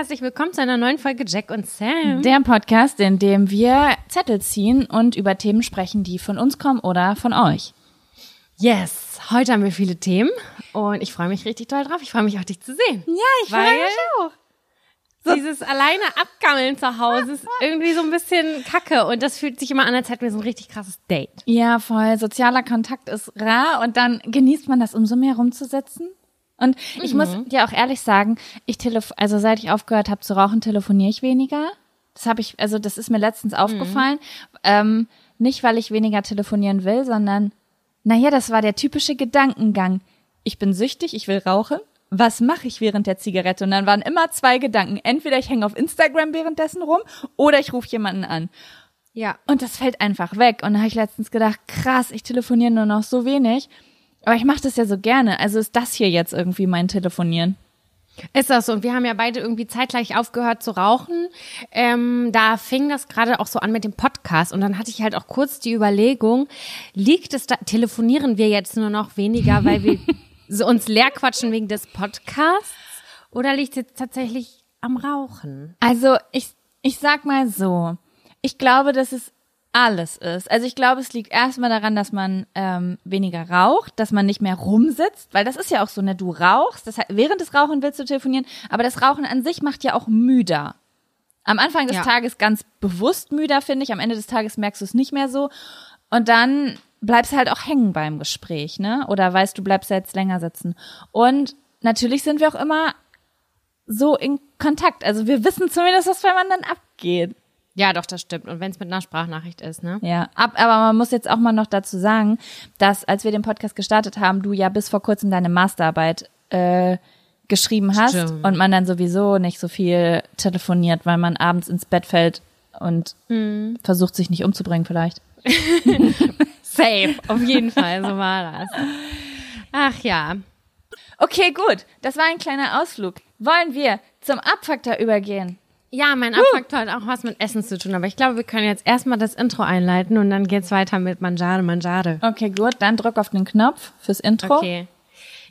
herzlich willkommen zu einer neuen Folge Jack und Sam. Der Podcast, in dem wir Zettel ziehen und über Themen sprechen, die von uns kommen oder von euch. Yes, heute haben wir viele Themen und ich freue mich richtig doll drauf. Ich freue mich auch, dich zu sehen. Ja, ich freue mich auch. So. Dieses alleine abgammeln zu Hause ist irgendwie so ein bisschen kacke und das fühlt sich immer an, als hätten wir so ein richtig krasses Date. Ja, voll. Sozialer Kontakt ist rar und dann genießt man das umso mehr rumzusetzen. Und ich mhm. muss dir auch ehrlich sagen, ich telefon also seit ich aufgehört habe zu rauchen, telefoniere ich weniger. Das habe ich, also das ist mir letztens aufgefallen. Mhm. Ähm, nicht, weil ich weniger telefonieren will, sondern, naja, das war der typische Gedankengang. Ich bin süchtig, ich will rauchen was mache ich während der Zigarette? Und dann waren immer zwei Gedanken. Entweder ich hänge auf Instagram währenddessen rum oder ich rufe jemanden an. Ja. Und das fällt einfach weg. Und da habe ich letztens gedacht, krass, ich telefoniere nur noch so wenig. Aber ich mache das ja so gerne. Also ist das hier jetzt irgendwie mein Telefonieren. Ist das so? Und wir haben ja beide irgendwie zeitgleich aufgehört zu rauchen. Ähm, da fing das gerade auch so an mit dem Podcast. Und dann hatte ich halt auch kurz die Überlegung, liegt es da, telefonieren wir jetzt nur noch weniger, weil wir so uns leer quatschen wegen des Podcasts oder liegt es jetzt tatsächlich am Rauchen? Also ich, ich sag mal so, ich glaube, dass es alles ist. Also ich glaube, es liegt erstmal daran, dass man ähm, weniger raucht, dass man nicht mehr rumsitzt, weil das ist ja auch so, ne, du rauchst, das heißt, während des Rauchen willst du telefonieren, aber das Rauchen an sich macht ja auch müder. Am Anfang des ja. Tages ganz bewusst müder, finde ich, am Ende des Tages merkst du es nicht mehr so. Und dann bleibst halt auch hängen beim Gespräch, ne? Oder weißt du, bleibst jetzt länger sitzen. Und natürlich sind wir auch immer so in Kontakt. Also wir wissen zumindest, was beim anderen abgeht. Ja, doch, das stimmt. Und wenn es mit einer Sprachnachricht ist, ne? Ja, ab, aber man muss jetzt auch mal noch dazu sagen, dass als wir den Podcast gestartet haben, du ja bis vor kurzem deine Masterarbeit äh, geschrieben hast stimmt. und man dann sowieso nicht so viel telefoniert, weil man abends ins Bett fällt und mhm. versucht sich nicht umzubringen vielleicht. Safe, auf jeden Fall, so war das. Ach ja. Okay, gut. Das war ein kleiner Ausflug. Wollen wir zum Abfaktor übergehen? Ja, mein Abfaktor uh. hat auch was mit Essen zu tun, aber ich glaube, wir können jetzt erstmal das Intro einleiten und dann geht's weiter mit Manjare, Manjare. Okay, gut. Dann drück auf den Knopf fürs Intro. Okay.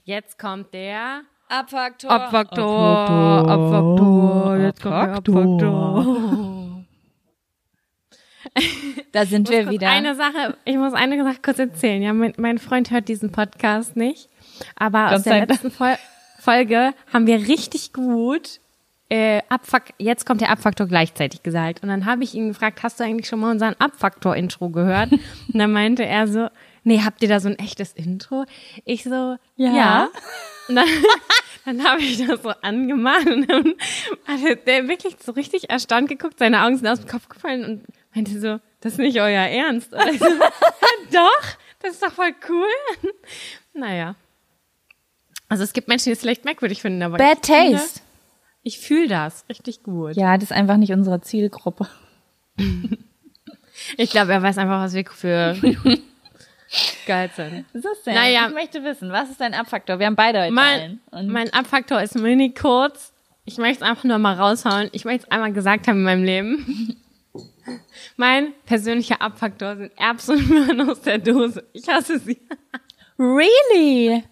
Jetzt kommt der Abfaktor. Abfaktor. Abfaktor. Jetzt kommt der Abfaktor. Da sind wir wieder. Eine Sache, ich muss eine Sache kurz erzählen. Ja, mein, mein Freund hört diesen Podcast nicht, aber aus der letzten Fol Folge haben wir richtig gut äh, Abfuck, jetzt kommt der Abfaktor gleichzeitig gesagt. Und dann habe ich ihn gefragt, hast du eigentlich schon mal unseren Abfaktor-Intro gehört? Und dann meinte er so, nee, habt ihr da so ein echtes Intro? Ich so, ja. ja. Und dann, dann habe ich das so angemacht und dann hat der wirklich so richtig erstaunt geguckt, seine Augen sind aus dem Kopf gefallen und meinte so, das ist nicht euer Ernst. Also, doch, das ist doch voll cool. naja. Also es gibt Menschen, die es vielleicht merkwürdig finden, aber Bad Taste. Ich fühle das richtig gut. Ja, das ist einfach nicht unsere Zielgruppe. ich glaube, er weiß einfach, was wir für geil sind. So ist naja, ich möchte wissen, was ist dein Abfaktor? Wir haben beide heute mein, mein Abfaktor ist mini kurz. Ich möchte es einfach nur mal raushauen. Ich möchte es einmal gesagt haben in meinem Leben. Mein persönlicher Abfaktor sind Erbsen und Möhren aus der Dose. Ich hasse sie. Really?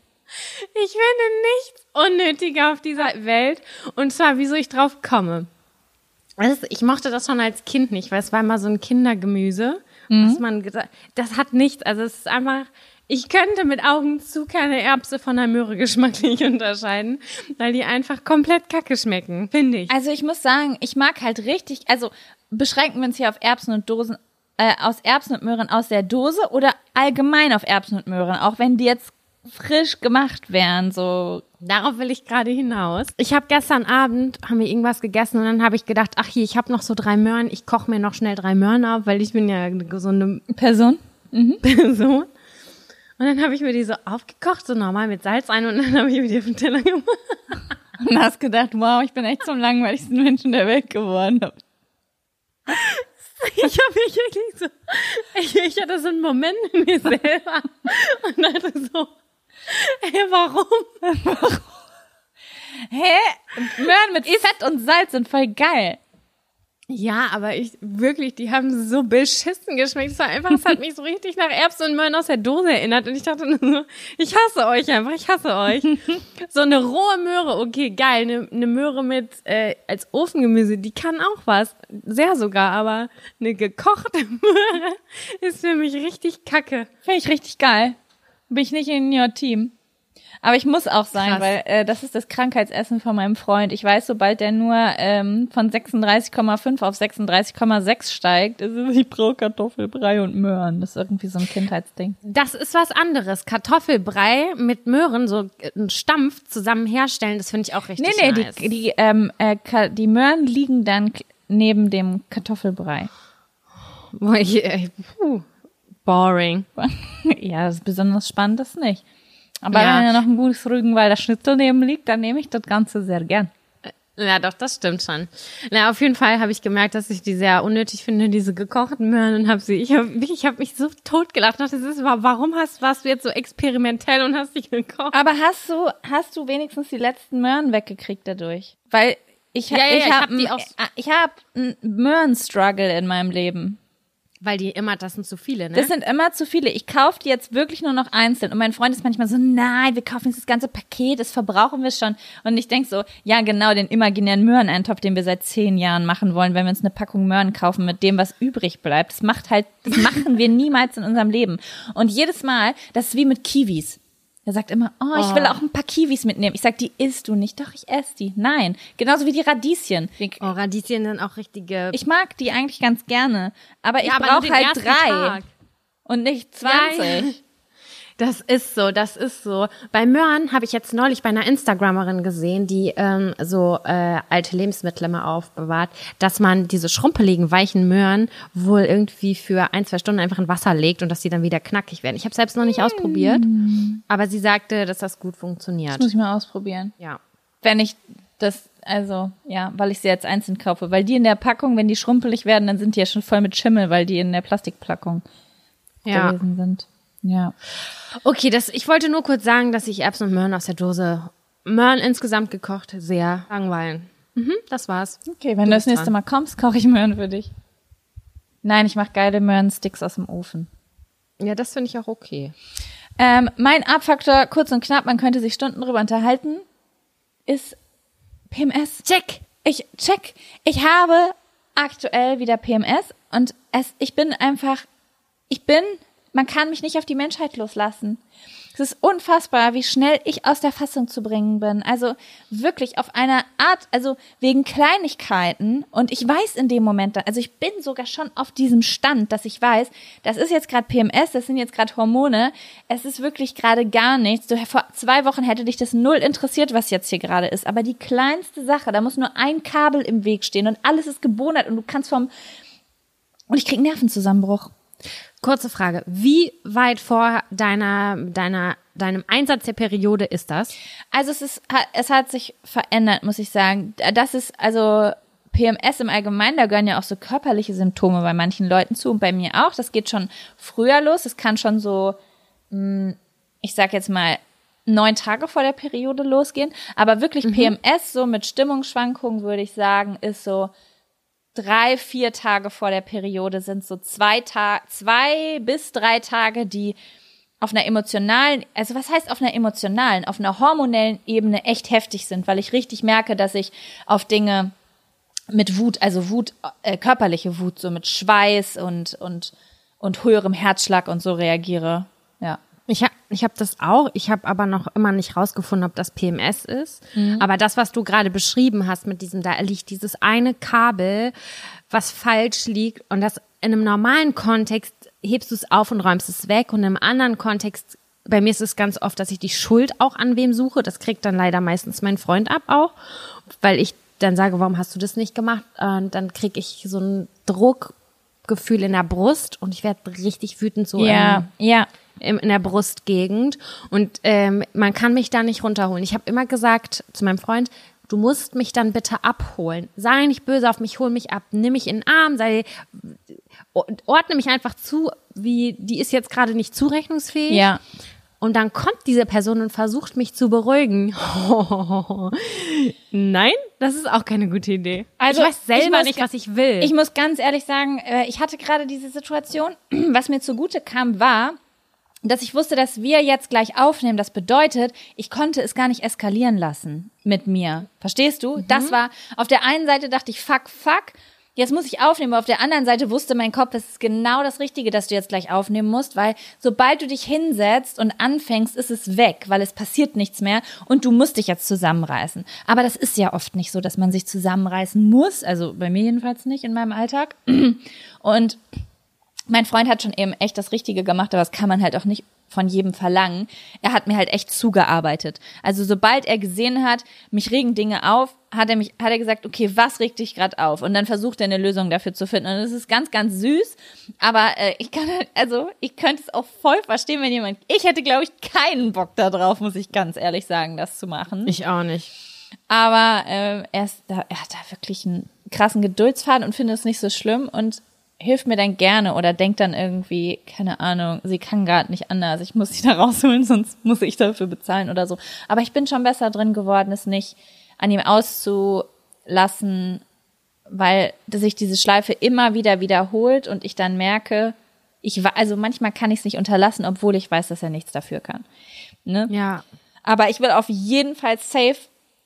Ich finde nichts unnötiger auf dieser Welt. Und zwar, wieso ich drauf komme. ich mochte das schon als Kind nicht, weil es war immer so ein Kindergemüse. Mhm. Was man gesagt, das hat nichts. Also es ist einfach, ich könnte mit Augen zu keine Erbse von einer Möhre geschmacklich unterscheiden, weil die einfach komplett kacke schmecken, finde ich. Also ich muss sagen, ich mag halt richtig, also beschränken wir uns hier auf Erbsen und Dosen, äh, aus Erbsen und Möhren aus der Dose oder allgemein auf Erbsen und Möhren, auch wenn die jetzt frisch gemacht wären, so. Darauf will ich gerade hinaus. Ich habe gestern Abend, haben wir irgendwas gegessen und dann habe ich gedacht, ach hier, ich habe noch so drei Möhren, ich koche mir noch schnell drei Möhren auf, weil ich bin ja eine gesunde Person. Mhm. Person. Und dann habe ich mir die so aufgekocht, so normal mit Salz ein und dann habe ich mir die auf den Teller gemacht. Und hast gedacht, wow, ich bin echt zum langweiligsten Menschen der Welt geworden. Ich habe mich wirklich so, ich, ich hatte so einen Moment in mir selber und dachte so, hey, warum? Warum? Hä? Möhren mit Fett und Salz sind voll geil. Ja, aber ich wirklich, die haben so beschissen geschmeckt. Es war einfach, es hat mich so richtig nach Erbsen und Möhren aus der Dose erinnert. Und ich dachte nur so, ich hasse euch einfach, ich hasse euch. so eine rohe Möhre, okay, geil. Eine, eine Möhre mit äh, als Ofengemüse, die kann auch was. Sehr sogar, aber eine gekochte Möhre ist für mich richtig kacke. Finde ich richtig geil. Bin ich nicht in your Team. Aber ich muss auch sein, Krass. weil äh, das ist das Krankheitsessen von meinem Freund. Ich weiß, sobald der nur ähm, von 36,5 auf 36,6 steigt, ist es, ich brauche Kartoffelbrei und Möhren. Das ist irgendwie so ein Kindheitsding. Das ist was anderes. Kartoffelbrei mit Möhren, so ein Stampf zusammen herstellen, das finde ich auch richtig Nee, nee, nice. die, die, ähm, äh, die Möhren liegen dann neben dem Kartoffelbrei. Boah, ich, äh, puh, boring. ja, das ist besonders spannend ist nicht. Aber ja. wenn ja noch ein gutes Rügenwalder Schnitzel neben liegt, dann nehme ich das Ganze sehr gern. Ja, doch, das stimmt schon. Na, auf jeden Fall habe ich gemerkt, dass ich die sehr unnötig finde, diese gekochten Möhren und habe sie, ich habe ich hab mich so totgelacht. Das ist, warum hast, warst du jetzt so experimentell und hast dich gekocht? Aber hast du, hast du wenigstens die letzten Möhren weggekriegt dadurch? Weil ich, ja, ja, ich, ich habe hab, ich hab einen Möhren-Struggle in meinem Leben. Weil die immer, das sind zu viele, ne? Das sind immer zu viele. Ich kaufe die jetzt wirklich nur noch einzeln. Und mein Freund ist manchmal so, nein, wir kaufen jetzt das ganze Paket, das verbrauchen wir schon. Und ich denk so, ja genau, den imaginären Möhreneintopf, den wir seit zehn Jahren machen wollen, wenn wir uns eine Packung Möhren kaufen mit dem, was übrig bleibt. Das macht halt, das machen wir niemals in unserem Leben. Und jedes Mal, das ist wie mit Kiwis. Er sagt immer, oh, ich will oh. auch ein paar Kiwis mitnehmen. Ich sag, die isst du nicht. Doch, ich esse die. Nein. Genauso wie die Radieschen. Oh, Radieschen sind auch richtige. Ich mag die eigentlich ganz gerne. Aber ich ja, brauche halt drei. Tag. Und nicht 20. Ja, ja. Das ist so, das ist so. Bei Möhren habe ich jetzt neulich bei einer Instagrammerin gesehen, die ähm, so äh, alte Lebensmittel immer aufbewahrt, dass man diese schrumpeligen, weichen Möhren wohl irgendwie für ein, zwei Stunden einfach in Wasser legt und dass sie dann wieder knackig werden. Ich habe selbst noch nicht ausprobiert, aber sie sagte, dass das gut funktioniert. Das muss ich mal ausprobieren. Ja. Wenn ich das, also, ja, weil ich sie jetzt einzeln kaufe. Weil die in der Packung, wenn die schrumpelig werden, dann sind die ja schon voll mit Schimmel, weil die in der Plastikpackung ja. gewesen sind. Ja. Okay, das, ich wollte nur kurz sagen, dass ich Erbsen und Möhren aus der Dose, Möhren insgesamt gekocht, sehr langweilen. Mhm, das war's. Okay, wenn du, du das nächste dran. Mal kommst, koche ich Möhren für dich. Nein, ich mache geile Möhrensticks aus dem Ofen. Ja, das finde ich auch okay. Ähm, mein Abfaktor, kurz und knapp, man könnte sich Stunden drüber unterhalten, ist PMS. Check. Ich check. Ich habe aktuell wieder PMS und es, ich bin einfach, ich bin man kann mich nicht auf die Menschheit loslassen. Es ist unfassbar, wie schnell ich aus der Fassung zu bringen bin. Also wirklich auf einer Art, also wegen Kleinigkeiten. Und ich weiß in dem Moment, also ich bin sogar schon auf diesem Stand, dass ich weiß, das ist jetzt gerade PMS, das sind jetzt gerade Hormone. Es ist wirklich gerade gar nichts. Du, vor zwei Wochen hätte dich das null interessiert, was jetzt hier gerade ist. Aber die kleinste Sache, da muss nur ein Kabel im Weg stehen und alles ist gebonert und du kannst vom, und ich krieg Nervenzusammenbruch. Kurze Frage. Wie weit vor deiner, deiner, deinem Einsatz der Periode ist das? Also es ist, es hat sich verändert, muss ich sagen. Das ist, also, PMS im Allgemeinen, da gehören ja auch so körperliche Symptome bei manchen Leuten zu und bei mir auch. Das geht schon früher los. Es kann schon so, hm, ich sag jetzt mal, neun Tage vor der Periode losgehen. Aber wirklich mhm. PMS, so mit Stimmungsschwankungen, würde ich sagen, ist so drei, vier Tage vor der Periode sind so zwei Tage, zwei bis drei Tage, die auf einer emotionalen, also was heißt auf einer emotionalen, auf einer hormonellen Ebene echt heftig sind, weil ich richtig merke, dass ich auf Dinge mit Wut, also Wut, äh, körperliche Wut, so mit Schweiß und, und, und höherem Herzschlag und so reagiere. Ja. Ich habe ich hab das auch. Ich habe aber noch immer nicht rausgefunden, ob das PMS ist. Mhm. Aber das, was du gerade beschrieben hast mit diesem, da liegt dieses eine Kabel, was falsch liegt und das in einem normalen Kontext hebst du es auf und räumst es weg und im anderen Kontext bei mir ist es ganz oft, dass ich die Schuld auch an wem suche. Das kriegt dann leider meistens mein Freund ab auch, weil ich dann sage, warum hast du das nicht gemacht? Und dann kriege ich so ein Druckgefühl in der Brust und ich werde richtig wütend so. Ja, ähm, ja in der Brustgegend und ähm, man kann mich da nicht runterholen. Ich habe immer gesagt zu meinem Freund, du musst mich dann bitte abholen. Sei nicht böse auf mich, hol mich ab, nimm mich in den Arm, sei ordne mich einfach zu, wie die ist jetzt gerade nicht zurechnungsfähig. Ja. und dann kommt diese Person und versucht mich zu beruhigen. Nein, das ist auch keine gute Idee. Also ich weiß selber ich nicht, was ich will. Ich muss ganz ehrlich sagen, äh, ich hatte gerade diese Situation, was mir zugute kam, war, dass ich wusste, dass wir jetzt gleich aufnehmen. Das bedeutet, ich konnte es gar nicht eskalieren lassen mit mir. Verstehst du? Mhm. Das war, auf der einen Seite dachte ich, fuck, fuck jetzt muss ich aufnehmen. Auf der anderen Seite wusste mein Kopf, es ist genau das Richtige, dass du jetzt gleich aufnehmen musst, weil sobald du dich hinsetzt und anfängst, ist es weg, weil es passiert nichts mehr und du musst dich jetzt zusammenreißen. Aber das ist ja oft nicht so, dass man sich zusammenreißen muss. Also bei mir jedenfalls nicht in meinem Alltag. Und mein Freund hat schon eben echt das Richtige gemacht, aber das kann man halt auch nicht von jedem verlangen. Er hat mir halt echt zugearbeitet. Also sobald er gesehen hat, mich regen Dinge auf, hat er mich, hat er gesagt, okay, was regt dich gerade auf? Und dann versucht er eine Lösung dafür zu finden. Und es ist ganz, ganz süß. Aber äh, ich kann, also ich könnte es auch voll verstehen, wenn jemand. Ich hätte, glaube ich, keinen Bock da drauf, muss ich ganz ehrlich sagen, das zu machen. Ich auch nicht. Aber äh, er, ist da, er hat da wirklich einen krassen Geduldsfaden und findet es nicht so schlimm. Und hilft mir dann gerne oder denkt dann irgendwie, keine Ahnung, sie kann gerade nicht anders, ich muss sie da rausholen, sonst muss ich dafür bezahlen oder so. Aber ich bin schon besser drin geworden, es nicht an ihm auszulassen, weil sich diese Schleife immer wieder wiederholt und ich dann merke, ich also manchmal kann ich es nicht unterlassen, obwohl ich weiß, dass er nichts dafür kann. Ne? Ja. Aber ich will auf jeden Fall safe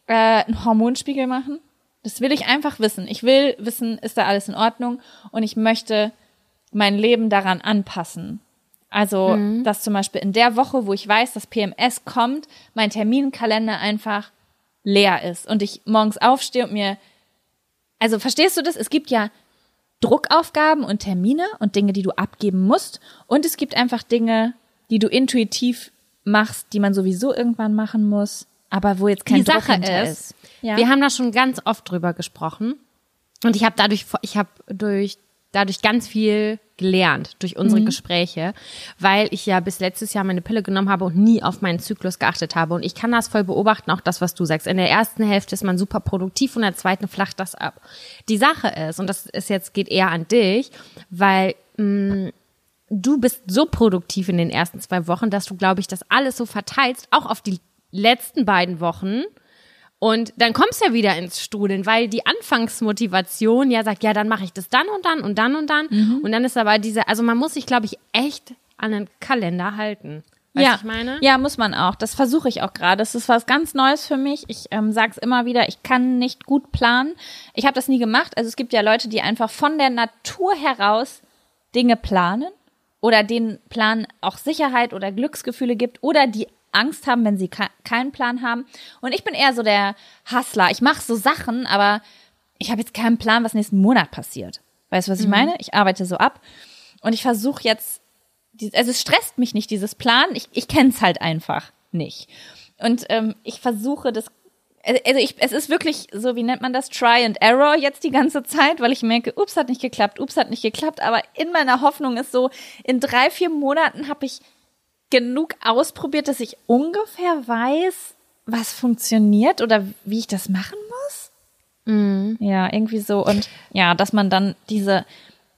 äh, einen Hormonspiegel machen das will ich einfach wissen. Ich will wissen, ist da alles in Ordnung und ich möchte mein Leben daran anpassen. Also, mhm. dass zum Beispiel in der Woche, wo ich weiß, dass PMS kommt, mein Terminkalender einfach leer ist und ich morgens aufstehe und mir, also verstehst du das? Es gibt ja Druckaufgaben und Termine und Dinge, die du abgeben musst und es gibt einfach Dinge, die du intuitiv machst, die man sowieso irgendwann machen muss, aber wo jetzt kein die Druck Sache ist, ist ja. Wir haben da schon ganz oft drüber gesprochen. Und ich habe dadurch, ich habe durch dadurch ganz viel gelernt durch unsere mhm. Gespräche, weil ich ja bis letztes Jahr meine Pille genommen habe und nie auf meinen Zyklus geachtet habe. Und ich kann das voll beobachten, auch das, was du sagst. In der ersten Hälfte ist man super produktiv und in der zweiten flacht das ab. Die Sache ist, und das ist jetzt geht eher an dich, weil mh, mm, du bist so produktiv in den ersten zwei Wochen, dass du, glaube ich, das alles so verteilst, auch auf die letzten beiden Wochen und dann kommst du ja wieder ins Studeln, weil die Anfangsmotivation ja sagt, ja, dann mache ich das dann und dann und dann und dann. Mhm. Und dann ist aber diese, also man muss sich, glaube ich, echt an den Kalender halten. Weißt ja, ich meine? Ja, muss man auch. Das versuche ich auch gerade. Das ist was ganz Neues für mich. Ich ähm, sage es immer wieder, ich kann nicht gut planen. Ich habe das nie gemacht. Also es gibt ja Leute, die einfach von der Natur heraus Dinge planen oder denen Plan auch Sicherheit oder Glücksgefühle gibt oder die Angst haben, wenn sie keinen Plan haben. Und ich bin eher so der Hustler. Ich mache so Sachen, aber ich habe jetzt keinen Plan, was nächsten Monat passiert. Weißt du, was ich mhm. meine? Ich arbeite so ab und ich versuche jetzt, also es stresst mich nicht, dieses Plan. Ich, ich kenne es halt einfach nicht. Und ähm, ich versuche das also ich, es ist wirklich so, wie nennt man das, Try and Error jetzt die ganze Zeit, weil ich merke, ups, hat nicht geklappt, ups, hat nicht geklappt, aber in meiner Hoffnung ist so, in drei, vier Monaten habe ich genug ausprobiert, dass ich ungefähr weiß, was funktioniert oder wie ich das machen muss. Mhm. Ja, irgendwie so. Und ja, dass man dann diese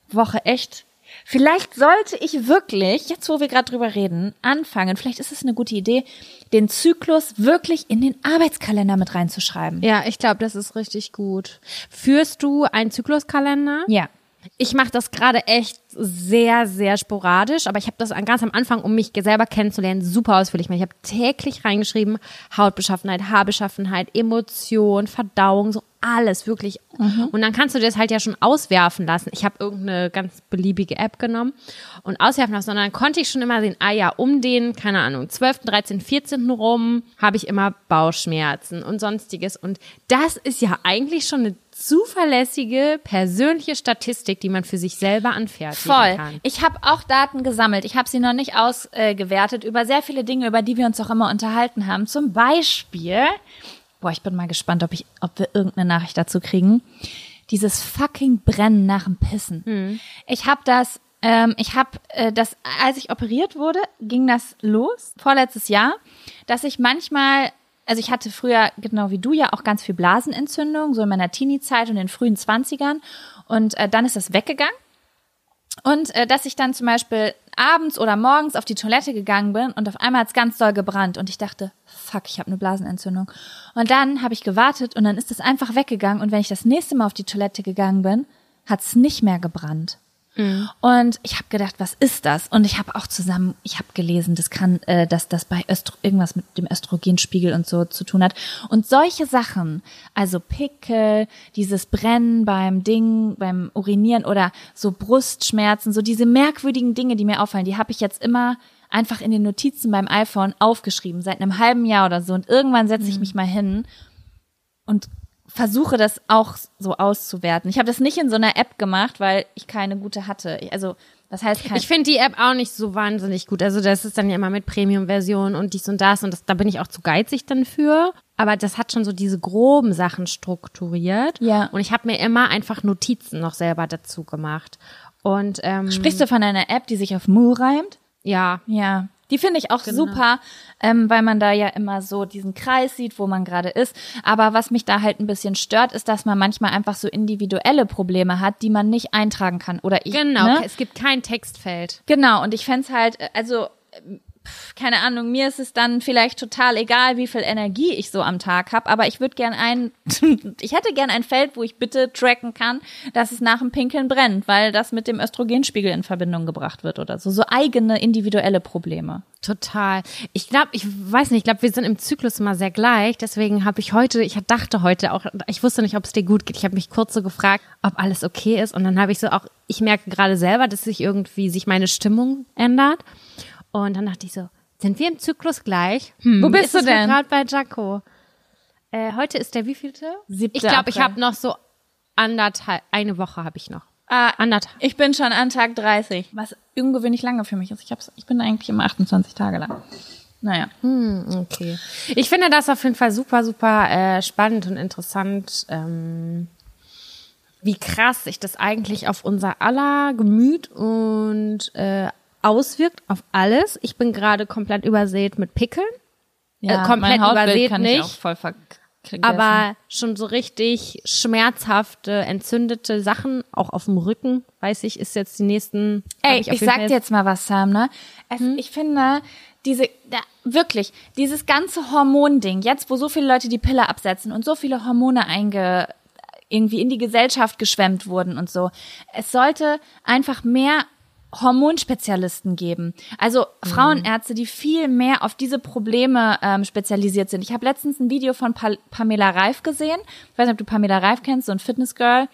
Woche echt. Vielleicht sollte ich wirklich, jetzt wo wir gerade drüber reden, anfangen, vielleicht ist es eine gute Idee, den Zyklus wirklich in den Arbeitskalender mit reinzuschreiben. Ja, ich glaube, das ist richtig gut. Führst du einen Zykluskalender? Ja. Ich mache das gerade echt sehr, sehr sporadisch, aber ich habe das ganz am Anfang, um mich selber kennenzulernen, super ausführlich gemacht. Ich habe täglich reingeschrieben, Hautbeschaffenheit, Haarbeschaffenheit, Emotion, Verdauung, so alles wirklich. Mhm. Und dann kannst du das halt ja schon auswerfen lassen. Ich habe irgendeine ganz beliebige App genommen und auswerfen lassen. Und dann konnte ich schon immer sehen, ah ja, um den, keine Ahnung, 12., 13., 14. rum habe ich immer Bauchschmerzen und sonstiges. Und das ist ja eigentlich schon eine zuverlässige persönliche Statistik, die man für sich selber anfertigen Voll. kann. Ich habe auch Daten gesammelt. Ich habe sie noch nicht ausgewertet über sehr viele Dinge, über die wir uns auch immer unterhalten haben. Zum Beispiel, boah, ich bin mal gespannt, ob ich, ob wir irgendeine Nachricht dazu kriegen. Dieses fucking Brennen nach dem Pissen. Hm. Ich habe das ähm, ich habe äh, das, als ich operiert wurde, ging das los, vorletztes Jahr, dass ich manchmal also ich hatte früher, genau wie du ja, auch ganz viel Blasenentzündung, so in meiner Teenie-Zeit und in den frühen Zwanzigern. Und äh, dann ist das weggegangen. Und äh, dass ich dann zum Beispiel abends oder morgens auf die Toilette gegangen bin und auf einmal hat's ganz doll gebrannt und ich dachte, fuck, ich habe eine Blasenentzündung. Und dann habe ich gewartet und dann ist es einfach weggegangen und wenn ich das nächste Mal auf die Toilette gegangen bin, hat's nicht mehr gebrannt. Mhm. Und ich habe gedacht, was ist das? Und ich habe auch zusammen, ich habe gelesen, das kann, äh, dass das bei Östro irgendwas mit dem Östrogenspiegel und so zu tun hat. Und solche Sachen, also Pickel, dieses Brennen beim Ding, beim Urinieren oder so Brustschmerzen, so diese merkwürdigen Dinge, die mir auffallen, die habe ich jetzt immer einfach in den Notizen beim iPhone aufgeschrieben, seit einem halben Jahr oder so. Und irgendwann setze ich mhm. mich mal hin und versuche das auch so auszuwerten. Ich habe das nicht in so einer App gemacht, weil ich keine gute hatte. Also das heißt Ich finde die App auch nicht so wahnsinnig gut. Also das ist dann ja immer mit Premium-Version und dies und das und das, da bin ich auch zu geizig dann für. Aber das hat schon so diese groben Sachen strukturiert. Ja. Und ich habe mir immer einfach Notizen noch selber dazu gemacht. Und ähm, sprichst du von einer App, die sich auf Mu reimt? Ja. Ja. Die finde ich auch genau. super, ähm, weil man da ja immer so diesen Kreis sieht, wo man gerade ist. Aber was mich da halt ein bisschen stört, ist, dass man manchmal einfach so individuelle Probleme hat, die man nicht eintragen kann. Oder ich. Genau, ne? es gibt kein Textfeld. Genau, und ich fände halt, äh, also keine Ahnung, mir ist es dann vielleicht total egal, wie viel Energie ich so am Tag habe, aber ich würde gern ein, ich hätte gern ein Feld, wo ich bitte tracken kann, dass es nach dem Pinkeln brennt, weil das mit dem Östrogenspiegel in Verbindung gebracht wird oder so. So eigene individuelle Probleme. Total. Ich glaube, ich weiß nicht, ich glaube, wir sind im Zyklus immer sehr gleich. Deswegen habe ich heute, ich dachte heute auch, ich wusste nicht, ob es dir gut geht. Ich habe mich kurz so gefragt, ob alles okay ist. Und dann habe ich so auch, ich merke gerade selber, dass sich irgendwie sich meine Stimmung ändert. Und dann dachte ich so, sind wir im Zyklus gleich? Hm, Wo bist du denn? gerade bei Jaco. Äh, heute ist der wievielte? Siebte ich glaube, ich habe noch so anderthalb, eine Woche habe ich noch. Ah, anderthalb. Ich bin schon an Tag 30, was ungewöhnlich lange für mich ist. Ich, hab's, ich bin eigentlich immer 28 Tage lang. Naja. Hm, okay. Ich finde das auf jeden Fall super, super äh, spannend und interessant, ähm, wie krass sich das eigentlich auf unser aller Gemüt und äh, auswirkt auf alles. Ich bin gerade komplett übersät mit Pickeln. Ja, äh, komplett übersät kann nicht. Ich auch voll aber schon so richtig schmerzhafte, entzündete Sachen, auch auf dem Rücken, weiß ich, ist jetzt die nächsten. Ey, ich, ich sag dir jetzt mal was, Sam, ne? Es, hm? Ich finde, diese, da, wirklich, dieses ganze Hormonding, jetzt wo so viele Leute die Pille absetzen und so viele Hormone einge, irgendwie in die Gesellschaft geschwemmt wurden und so. Es sollte einfach mehr Hormonspezialisten geben. Also. Frauenärzte, die viel mehr auf diese Probleme ähm, spezialisiert sind. Ich habe letztens ein Video von pa Pamela Reif gesehen. Ich weiß nicht, ob du Pamela Reif kennst, so ein Fitnessgirl.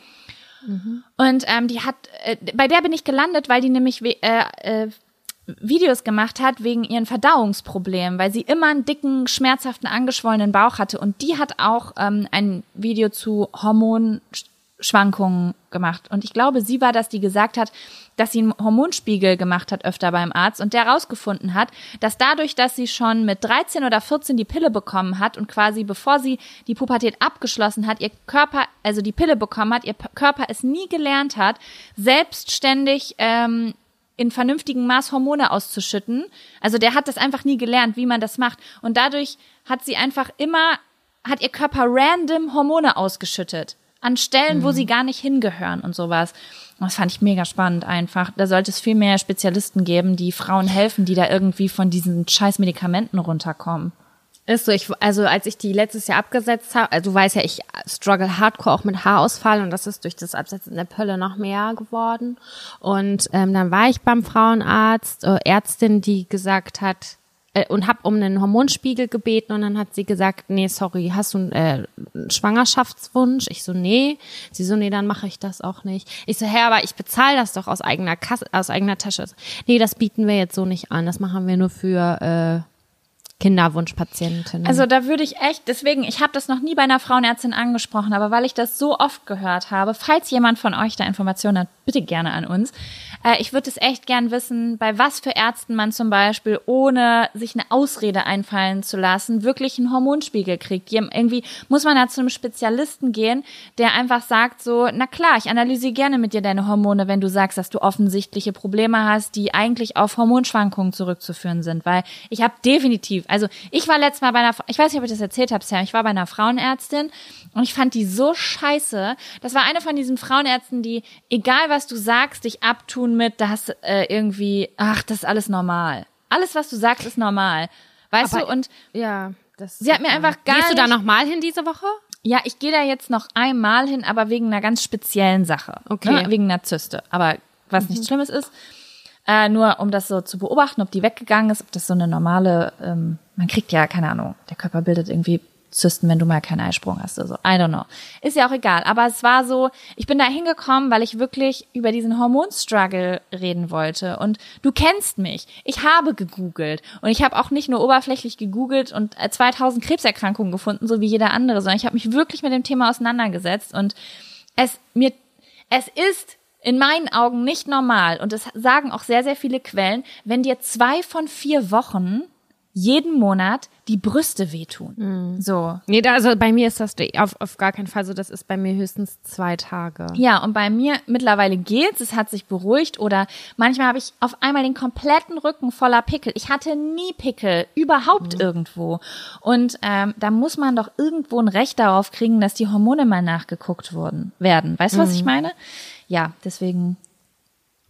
Mhm. Und ähm, die hat, äh, bei der bin ich gelandet, weil die nämlich äh, äh, Videos gemacht hat wegen ihren Verdauungsproblemen, weil sie immer einen dicken, schmerzhaften, angeschwollenen Bauch hatte. Und die hat auch ähm, ein Video zu Hormon Schwankungen gemacht. Und ich glaube, sie war das, die gesagt hat, dass sie einen Hormonspiegel gemacht hat öfter beim Arzt und der herausgefunden hat, dass dadurch, dass sie schon mit 13 oder 14 die Pille bekommen hat und quasi bevor sie die Pubertät abgeschlossen hat, ihr Körper, also die Pille bekommen hat, ihr Körper es nie gelernt hat, selbstständig ähm, in vernünftigem Maß Hormone auszuschütten. Also der hat das einfach nie gelernt, wie man das macht. Und dadurch hat sie einfach immer, hat ihr Körper random Hormone ausgeschüttet an Stellen, mhm. wo sie gar nicht hingehören und sowas. das fand ich mega spannend einfach. Da sollte es viel mehr Spezialisten geben, die Frauen helfen, die da irgendwie von diesen scheiß Medikamenten runterkommen. Ist so, ich, also als ich die letztes Jahr abgesetzt habe, also du weißt ja, ich struggle hardcore auch mit Haarausfall und das ist durch das Absetzen der Pille noch mehr geworden. Und ähm, dann war ich beim Frauenarzt, äh, Ärztin, die gesagt hat, äh, und habe um einen Hormonspiegel gebeten und dann hat sie gesagt, nee, sorry, hast du äh, einen Schwangerschaftswunsch? Ich so, nee. Sie so, nee, dann mache ich das auch nicht. Ich so, hä, aber ich bezahle das doch aus eigener Kasse, aus eigener Tasche. Nee, das bieten wir jetzt so nicht an. Das machen wir nur für äh, Kinderwunschpatientinnen. Also da würde ich echt, deswegen, ich habe das noch nie bei einer Frauenärztin angesprochen, aber weil ich das so oft gehört habe, falls jemand von euch da Informationen hat, bitte gerne an uns. Äh, ich würde es echt gern wissen, bei was für Ärzten man zum Beispiel, ohne sich eine Ausrede einfallen zu lassen, wirklich einen Hormonspiegel kriegt. Irgendwie muss man da zu einem Spezialisten gehen, der einfach sagt so, na klar, ich analysiere gerne mit dir deine Hormone, wenn du sagst, dass du offensichtliche Probleme hast, die eigentlich auf Hormonschwankungen zurückzuführen sind, weil ich habe definitiv Also ich war letztes Mal bei einer, ich weiß nicht, ob ich das erzählt habe, Sam, ich war bei einer Frauenärztin und ich fand die so scheiße. Das war eine von diesen Frauenärzten, die, egal was du sagst, dich abtun mit, da hast äh, irgendwie, ach, das ist alles normal. Alles, was du sagst, ist normal. Weißt Aber, du, und ja, das sie hat mir einfach gar Gehst du da nochmal hin diese Woche? Ja, ich gehe da jetzt noch einmal hin, aber wegen einer ganz speziellen Sache. Okay. Ne? Wegen einer Zyste. Aber was mhm. nichts Schlimmes ist. Äh, nur um das so zu beobachten, ob die weggegangen ist, ob das so eine normale, ähm, man kriegt ja, keine Ahnung, der Körper bildet irgendwie Zysten, wenn du mal keinen Eisprung hast oder so. I don't know. Ist ja auch egal. Aber es war so, ich bin da hingekommen, weil ich wirklich über diesen Hormonstruggle reden wollte. Und du kennst mich. Ich habe gegoogelt. Und ich habe auch nicht nur oberflächlich gegoogelt und 2000 Krebserkrankungen gefunden, so wie jeder andere, sondern ich habe mich wirklich mit dem Thema auseinandergesetzt. Und es mir, es ist in meinen Augen nicht normal, und es sagen auch sehr, sehr viele Quellen, wenn dir zwei von vier Wochen jeden Monat die Brüste wehtun. Mhm. So. Nee, da, also bei mir ist das auf, auf gar keinen Fall so. Das ist bei mir höchstens zwei Tage. Ja, und bei mir mittlerweile geht's. Es hat sich beruhigt oder manchmal habe ich auf einmal den kompletten Rücken voller Pickel. Ich hatte nie Pickel, überhaupt mhm. irgendwo. Und ähm, da muss man doch irgendwo ein Recht darauf kriegen, dass die Hormone mal nachgeguckt wurden, werden. Weißt du, mhm. was ich meine? ja, deswegen.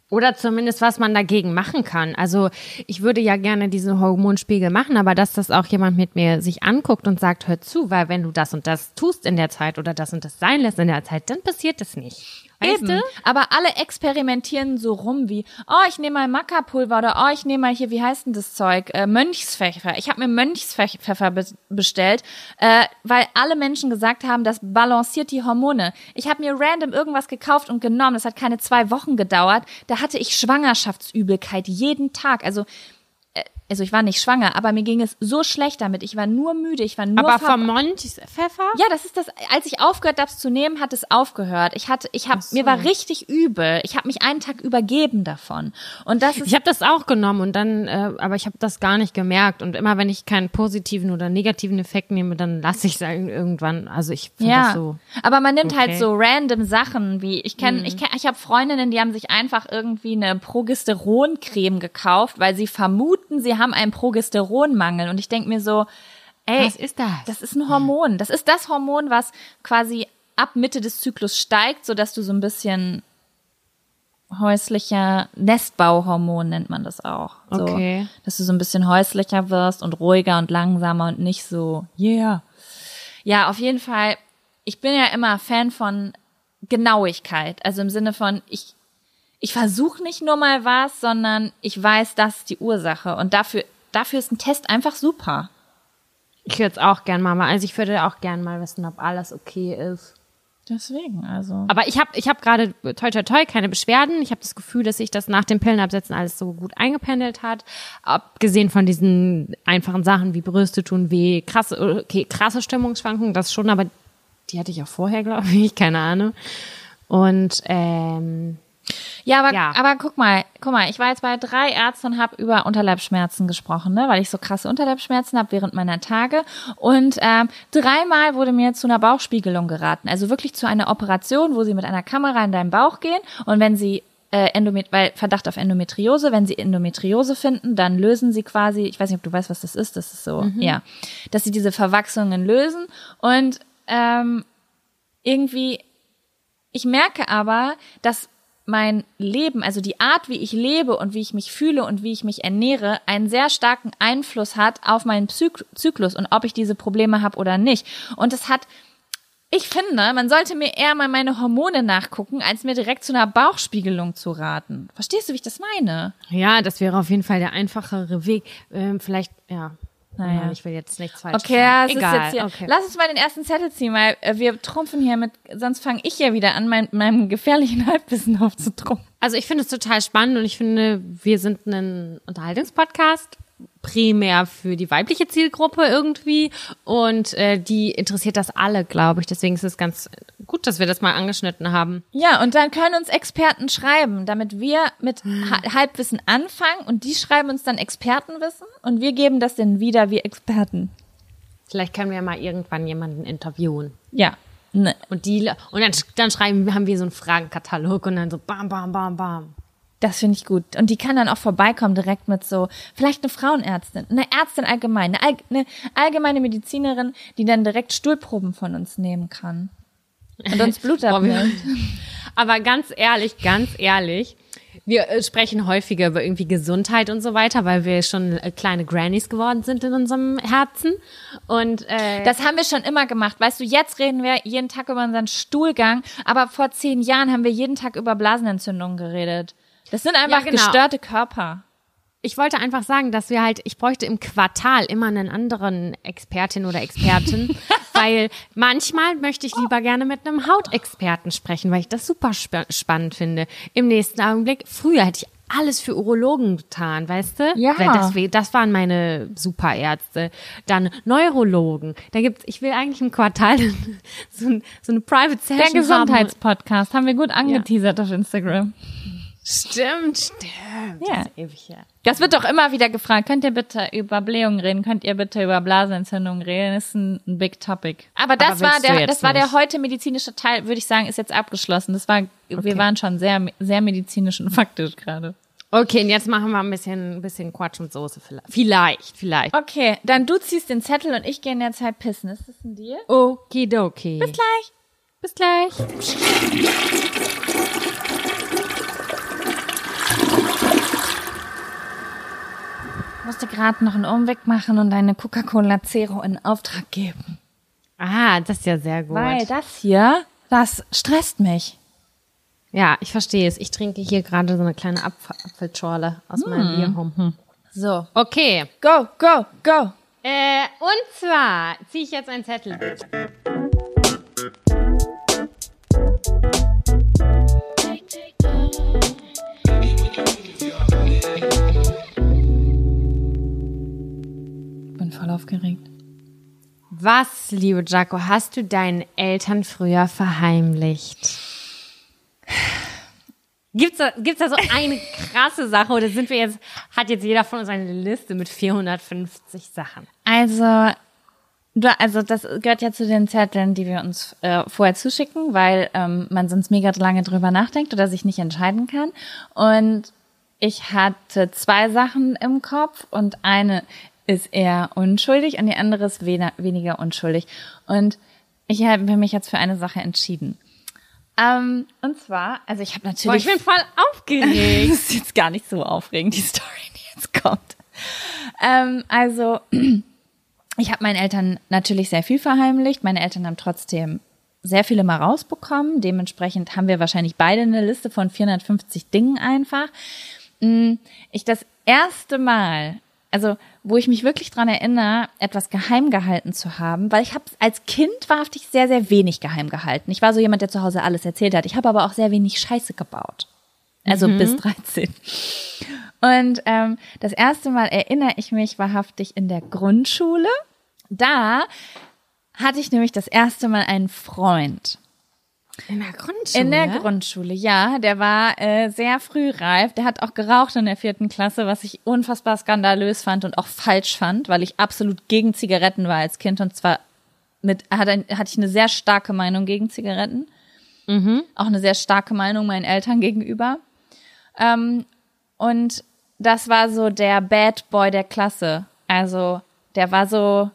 Oder zumindest, was man dagegen machen kann. Also ich würde ja gerne diesen Hormonspiegel machen, aber dass das auch jemand mit mir sich anguckt und sagt, hör zu, weil wenn du das und das tust in der Zeit oder das und das sein lässt in der Zeit, dann passiert das nicht. Weißt Eben. Du? Aber alle experimentieren so rum wie, oh, ich nehme mal Mackerpulver oder oh, ich nehme mal hier, wie heißt denn das Zeug? Äh, Mönchspfeffer. Ich habe mir Mönchspfeffer be bestellt, äh, weil alle Menschen gesagt haben, das balanciert die Hormone. Ich habe mir random irgendwas gekauft und genommen. Das hat keine zwei Wochen gedauert. Da hatte ich Schwangerschaftsübelkeit jeden Tag. Also also ich war nicht schwanger, aber mir ging es so schlecht damit. Ich war nur müde, ich war nur Aber vom Mönchspfeffer? Ja, das ist das als ich aufgehört habe zu nehmen, hat es aufgehört. Ich hatte ich habe so. mir war richtig übel. Ich habe mich einen Tag übergeben davon. Und das ist Ich habe das auch genommen und dann äh, aber ich habe das gar nicht gemerkt und immer wenn ich keinen positiven oder negativen Effekt nehme, dann lasse ich es irgendwann. Also ich finde ja, das so. Aber man nimmt halt okay. halt so random Sachen wie ich kenne mhm. ich kenn, ich habe Freundinnen, die haben sich einfach irgendwie eine Progesteroncreme gekauft, weil sie vermuten, sie haben einen Progesteronmangel. Und ich denke mir so, ey, was ist das? Das ist ein Hormon. Das ist das Hormon, was quasi ab Mitte des Zyklus steigt, sodass du so ein bisschen häuslicher Nestbauhormon nennt man das auch. So, okay. Dass du so ein bisschen häuslicher wirst und ruhiger und langsamer und nicht so, yeah. Ja, auf jeden Fall. Ich bin ja immer Fan von Genauigkeit. Also im Sinne von, ich ich versuche nicht nur mal was, sondern ich weiß, das ist die Ursache. Und dafür, dafür ist ein Test einfach super. Ich würde es auch gern mal, also ich würde auch gern mal wissen, ob alles okay ist. Deswegen, also. Aber ich habe ich hab gerade toi toi toi keine Beschwerden. Ich habe das Gefühl, dass sich das nach dem Pillenabsetzen alles so gut eingependelt hat. Abgesehen von diesen einfachen Sachen wie Brüste tun weh, krasse, okay, krasse Stimmungsschwankungen, das schon, aber die hatte ich auch vorher, glaube ich, keine Ahnung. Und ähm, ja, aber, ja. aber guck mal, guck mal, ich war jetzt bei drei Ärzten und habe über Unterleibsschmerzen gesprochen, ne, weil ich so krasse Unterleibsschmerzen habe während meiner Tage. Und ähm, dreimal wurde mir zu einer Bauchspiegelung geraten. Also wirklich zu einer Operation, wo sie mit einer Kamera in deinen Bauch gehen und wenn sie äh, Endomet weil Verdacht auf Endometriose, wenn sie Endometriose finden, dann lösen sie quasi, ich weiß nicht, ob du weißt, was das ist, das ist so, mhm. ja, dass sie diese Verwachsungen lösen und ähm, irgendwie, ich merke aber, dass mein Leben, also die Art, wie ich lebe und wie ich mich fühle und wie ich mich ernähre, einen sehr starken Einfluss hat auf meinen Zyk Zyklus und ob ich diese Probleme habe oder nicht. Und es hat ich finde, man sollte mir eher mal meine Hormone nachgucken, als mir direkt zu einer Bauchspiegelung zu raten. Verstehst du, wie ich das meine? Ja, das wäre auf jeden Fall der einfachere Weg. Ähm, vielleicht, ja, naja. Ich will jetzt nichts falsch Okay, es Egal. Okay. Lass uns mal den ersten Zettel ziehen, weil äh, wir trumpfen hier mit, sonst fange ich ja wieder an, mein, meinem gefährlichen Halbwissen aufzutrumpfen. Also ich finde es total spannend und ich finde, wir sind ein Unterhaltungspodcast primär für die weibliche Zielgruppe irgendwie und äh, die interessiert das alle, glaube ich. Deswegen ist es ganz gut, dass wir das mal angeschnitten haben. Ja, und dann können uns Experten schreiben, damit wir mit Halbwissen anfangen und die schreiben uns dann Expertenwissen und wir geben das dann wieder wie Experten. Vielleicht können wir mal irgendwann jemanden interviewen. Ja. Ne. Und die und dann, dann schreiben haben wir so einen Fragenkatalog und dann so bam bam bam bam. Das finde ich gut. Und die kann dann auch vorbeikommen direkt mit so, vielleicht eine Frauenärztin, eine Ärztin allgemein, eine, eine allgemeine Medizinerin, die dann direkt Stuhlproben von uns nehmen kann. Und uns Blut abnimmt. Aber ganz ehrlich, ganz ehrlich, wir äh, sprechen häufiger über irgendwie Gesundheit und so weiter, weil wir schon äh, kleine Grannies geworden sind in unserem Herzen. Und äh, das haben wir schon immer gemacht. Weißt du, jetzt reden wir jeden Tag über unseren Stuhlgang, aber vor zehn Jahren haben wir jeden Tag über Blasenentzündungen geredet. Das sind einfach ja, genau. gestörte Körper. Ich wollte einfach sagen, dass wir halt, ich bräuchte im Quartal immer einen anderen Expertin oder Experten, weil manchmal möchte ich lieber gerne mit einem Hautexperten sprechen, weil ich das super sp spannend finde. Im nächsten Augenblick, früher hätte ich alles für Urologen getan, weißt du? Ja. Das, das waren meine Superärzte. Dann Neurologen. Da gibt's, ich will eigentlich im Quartal so, so eine Private Session Der Gesundheitspodcast haben. haben wir gut angeteasert ja. auf Instagram. Stimmt, stimmt. Ja. Das, ewig, ja. das wird doch immer wieder gefragt. Könnt ihr bitte über Blähungen reden? Könnt ihr bitte über Blasenentzündungen reden? Das ist ein, ein Big Topic. Aber das Aber war der, das war der heute medizinische Teil, würde ich sagen, ist jetzt abgeschlossen. Das war, okay. wir waren schon sehr, sehr medizinisch und faktisch gerade. Okay, und jetzt machen wir ein bisschen, ein bisschen Quatsch mit Soße vielleicht. Vielleicht, vielleicht. Okay, dann du ziehst den Zettel und ich gehe in der Zeit pissen. Ist das ein Deal? Okidoki. Bis gleich. Bis gleich. Musste gerade noch einen Umweg machen und eine Coca-Cola Zero in Auftrag geben. Ah, das ist ja sehr gut. Weil das hier, das stresst mich. Ja, ich verstehe es. Ich trinke hier gerade so eine kleine Apf Apfelschorle aus hm. meinem Bier. Hm. So. Okay. Go, go, go. Äh, und zwar ziehe ich jetzt einen Zettel. Aufgeregt. Was, liebe Jaco, hast du deinen Eltern früher verheimlicht? Gibt's da, gibt's da so eine krasse Sache oder sind wir jetzt, hat jetzt jeder von uns eine Liste mit 450 Sachen? Also, also das gehört ja zu den Zetteln, die wir uns äh, vorher zuschicken, weil ähm, man sonst mega lange drüber nachdenkt oder sich nicht entscheiden kann. Und ich hatte zwei Sachen im Kopf und eine ist eher unschuldig und die andere ist weniger unschuldig. Und ich habe mich jetzt für eine Sache entschieden. Ähm, und zwar, also ich habe natürlich. Boah, ich bin voll aufgeregt. das ist jetzt gar nicht so aufregend, die Story, die jetzt kommt. Ähm, also, ich habe meinen Eltern natürlich sehr viel verheimlicht. Meine Eltern haben trotzdem sehr viele mal rausbekommen. Dementsprechend haben wir wahrscheinlich beide eine Liste von 450 Dingen einfach. Mm, ich das erste Mal also wo ich mich wirklich dran erinnere, etwas geheim gehalten zu haben, weil ich habe als Kind wahrhaftig sehr, sehr wenig geheim gehalten. Ich war so jemand, der zu Hause alles erzählt hat. Ich habe aber auch sehr wenig Scheiße gebaut. Also mhm. bis 13. Und ähm, das erste Mal erinnere ich mich wahrhaftig in der Grundschule. Da hatte ich nämlich das erste Mal einen Freund. In der Grundschule? In der Grundschule, ja. Der war äh, sehr frühreif. Der hat auch geraucht in der vierten Klasse, was ich unfassbar skandalös fand und auch falsch fand, weil ich absolut gegen Zigaretten war als Kind und zwar mit hatte, hatte ich eine sehr starke Meinung gegen Zigaretten. Mhm. Auch eine sehr starke Meinung meinen Eltern gegenüber. Ähm, und das war so der Bad Boy der Klasse. Also der war so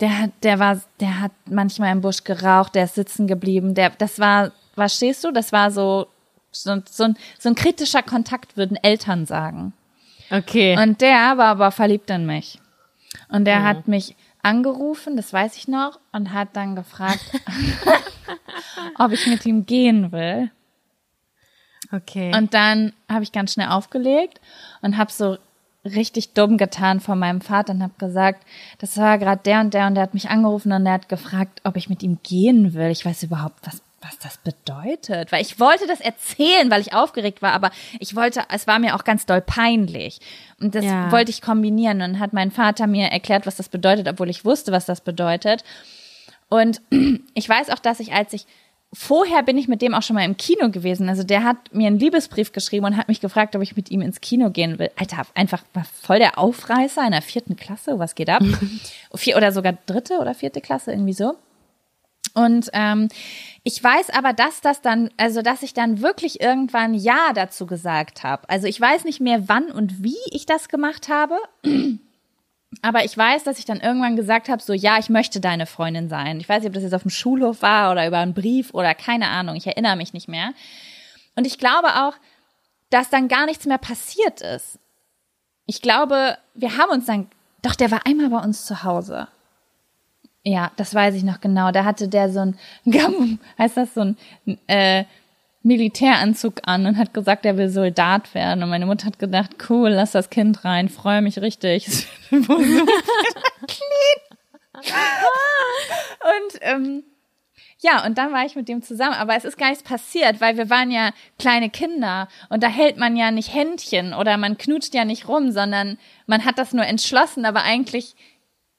der hat, der war, der hat manchmal im Busch geraucht, der ist sitzen geblieben, der, das war, was stehst du? Das war so, so, so, ein, so ein kritischer Kontakt, würden Eltern sagen. Okay. Und der war aber verliebt in mich. Und der oh. hat mich angerufen, das weiß ich noch, und hat dann gefragt, ob ich mit ihm gehen will. Okay. Und dann habe ich ganz schnell aufgelegt und habe so richtig dumm getan vor meinem Vater und habe gesagt, das war gerade der und der und der hat mich angerufen und der hat gefragt, ob ich mit ihm gehen will. Ich weiß überhaupt, was was das bedeutet, weil ich wollte das erzählen, weil ich aufgeregt war, aber ich wollte, es war mir auch ganz doll peinlich und das ja. wollte ich kombinieren und hat mein Vater mir erklärt, was das bedeutet, obwohl ich wusste, was das bedeutet. Und ich weiß auch, dass ich, als ich vorher bin ich mit dem auch schon mal im Kino gewesen. Also der hat mir einen Liebesbrief geschrieben und hat mich gefragt, ob ich mit ihm ins Kino gehen will. Alter, einfach voll der Aufreißer in der vierten Klasse. Was geht ab? Vier, oder sogar dritte oder vierte Klasse, irgendwie so. Und ähm, ich weiß aber, dass das dann, also dass ich dann wirklich irgendwann Ja dazu gesagt habe. Also ich weiß nicht mehr, wann und wie ich das gemacht habe. Aber ich weiß, dass ich dann irgendwann gesagt habe, so ja, ich möchte deine Freundin sein. Ich weiß nicht, ob das jetzt auf dem Schulhof war oder über einen Brief oder keine Ahnung. Ich erinnere mich nicht mehr. Und ich glaube auch, dass dann gar nichts mehr passiert ist. Ich glaube, wir haben uns dann, doch, der war einmal bei uns zu Hause. Ja, das weiß ich noch genau. Da hatte der so ein, heißt das so ein äh, Militäranzug an und hat gesagt, er will Soldat werden. Und meine Mutter hat gedacht, cool, lass das Kind rein, freue mich richtig. und ähm, ja, und dann war ich mit dem zusammen, aber es ist gar nichts passiert, weil wir waren ja kleine Kinder und da hält man ja nicht Händchen oder man knutscht ja nicht rum, sondern man hat das nur entschlossen, aber eigentlich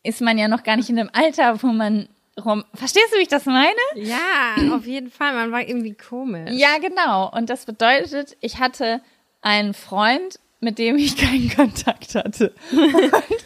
ist man ja noch gar nicht in dem Alter, wo man rum. Verstehst du, wie ich das meine? Ja, auf jeden Fall. Man war irgendwie komisch. Ja, genau. Und das bedeutet, ich hatte einen Freund, mit dem ich keinen Kontakt hatte. Und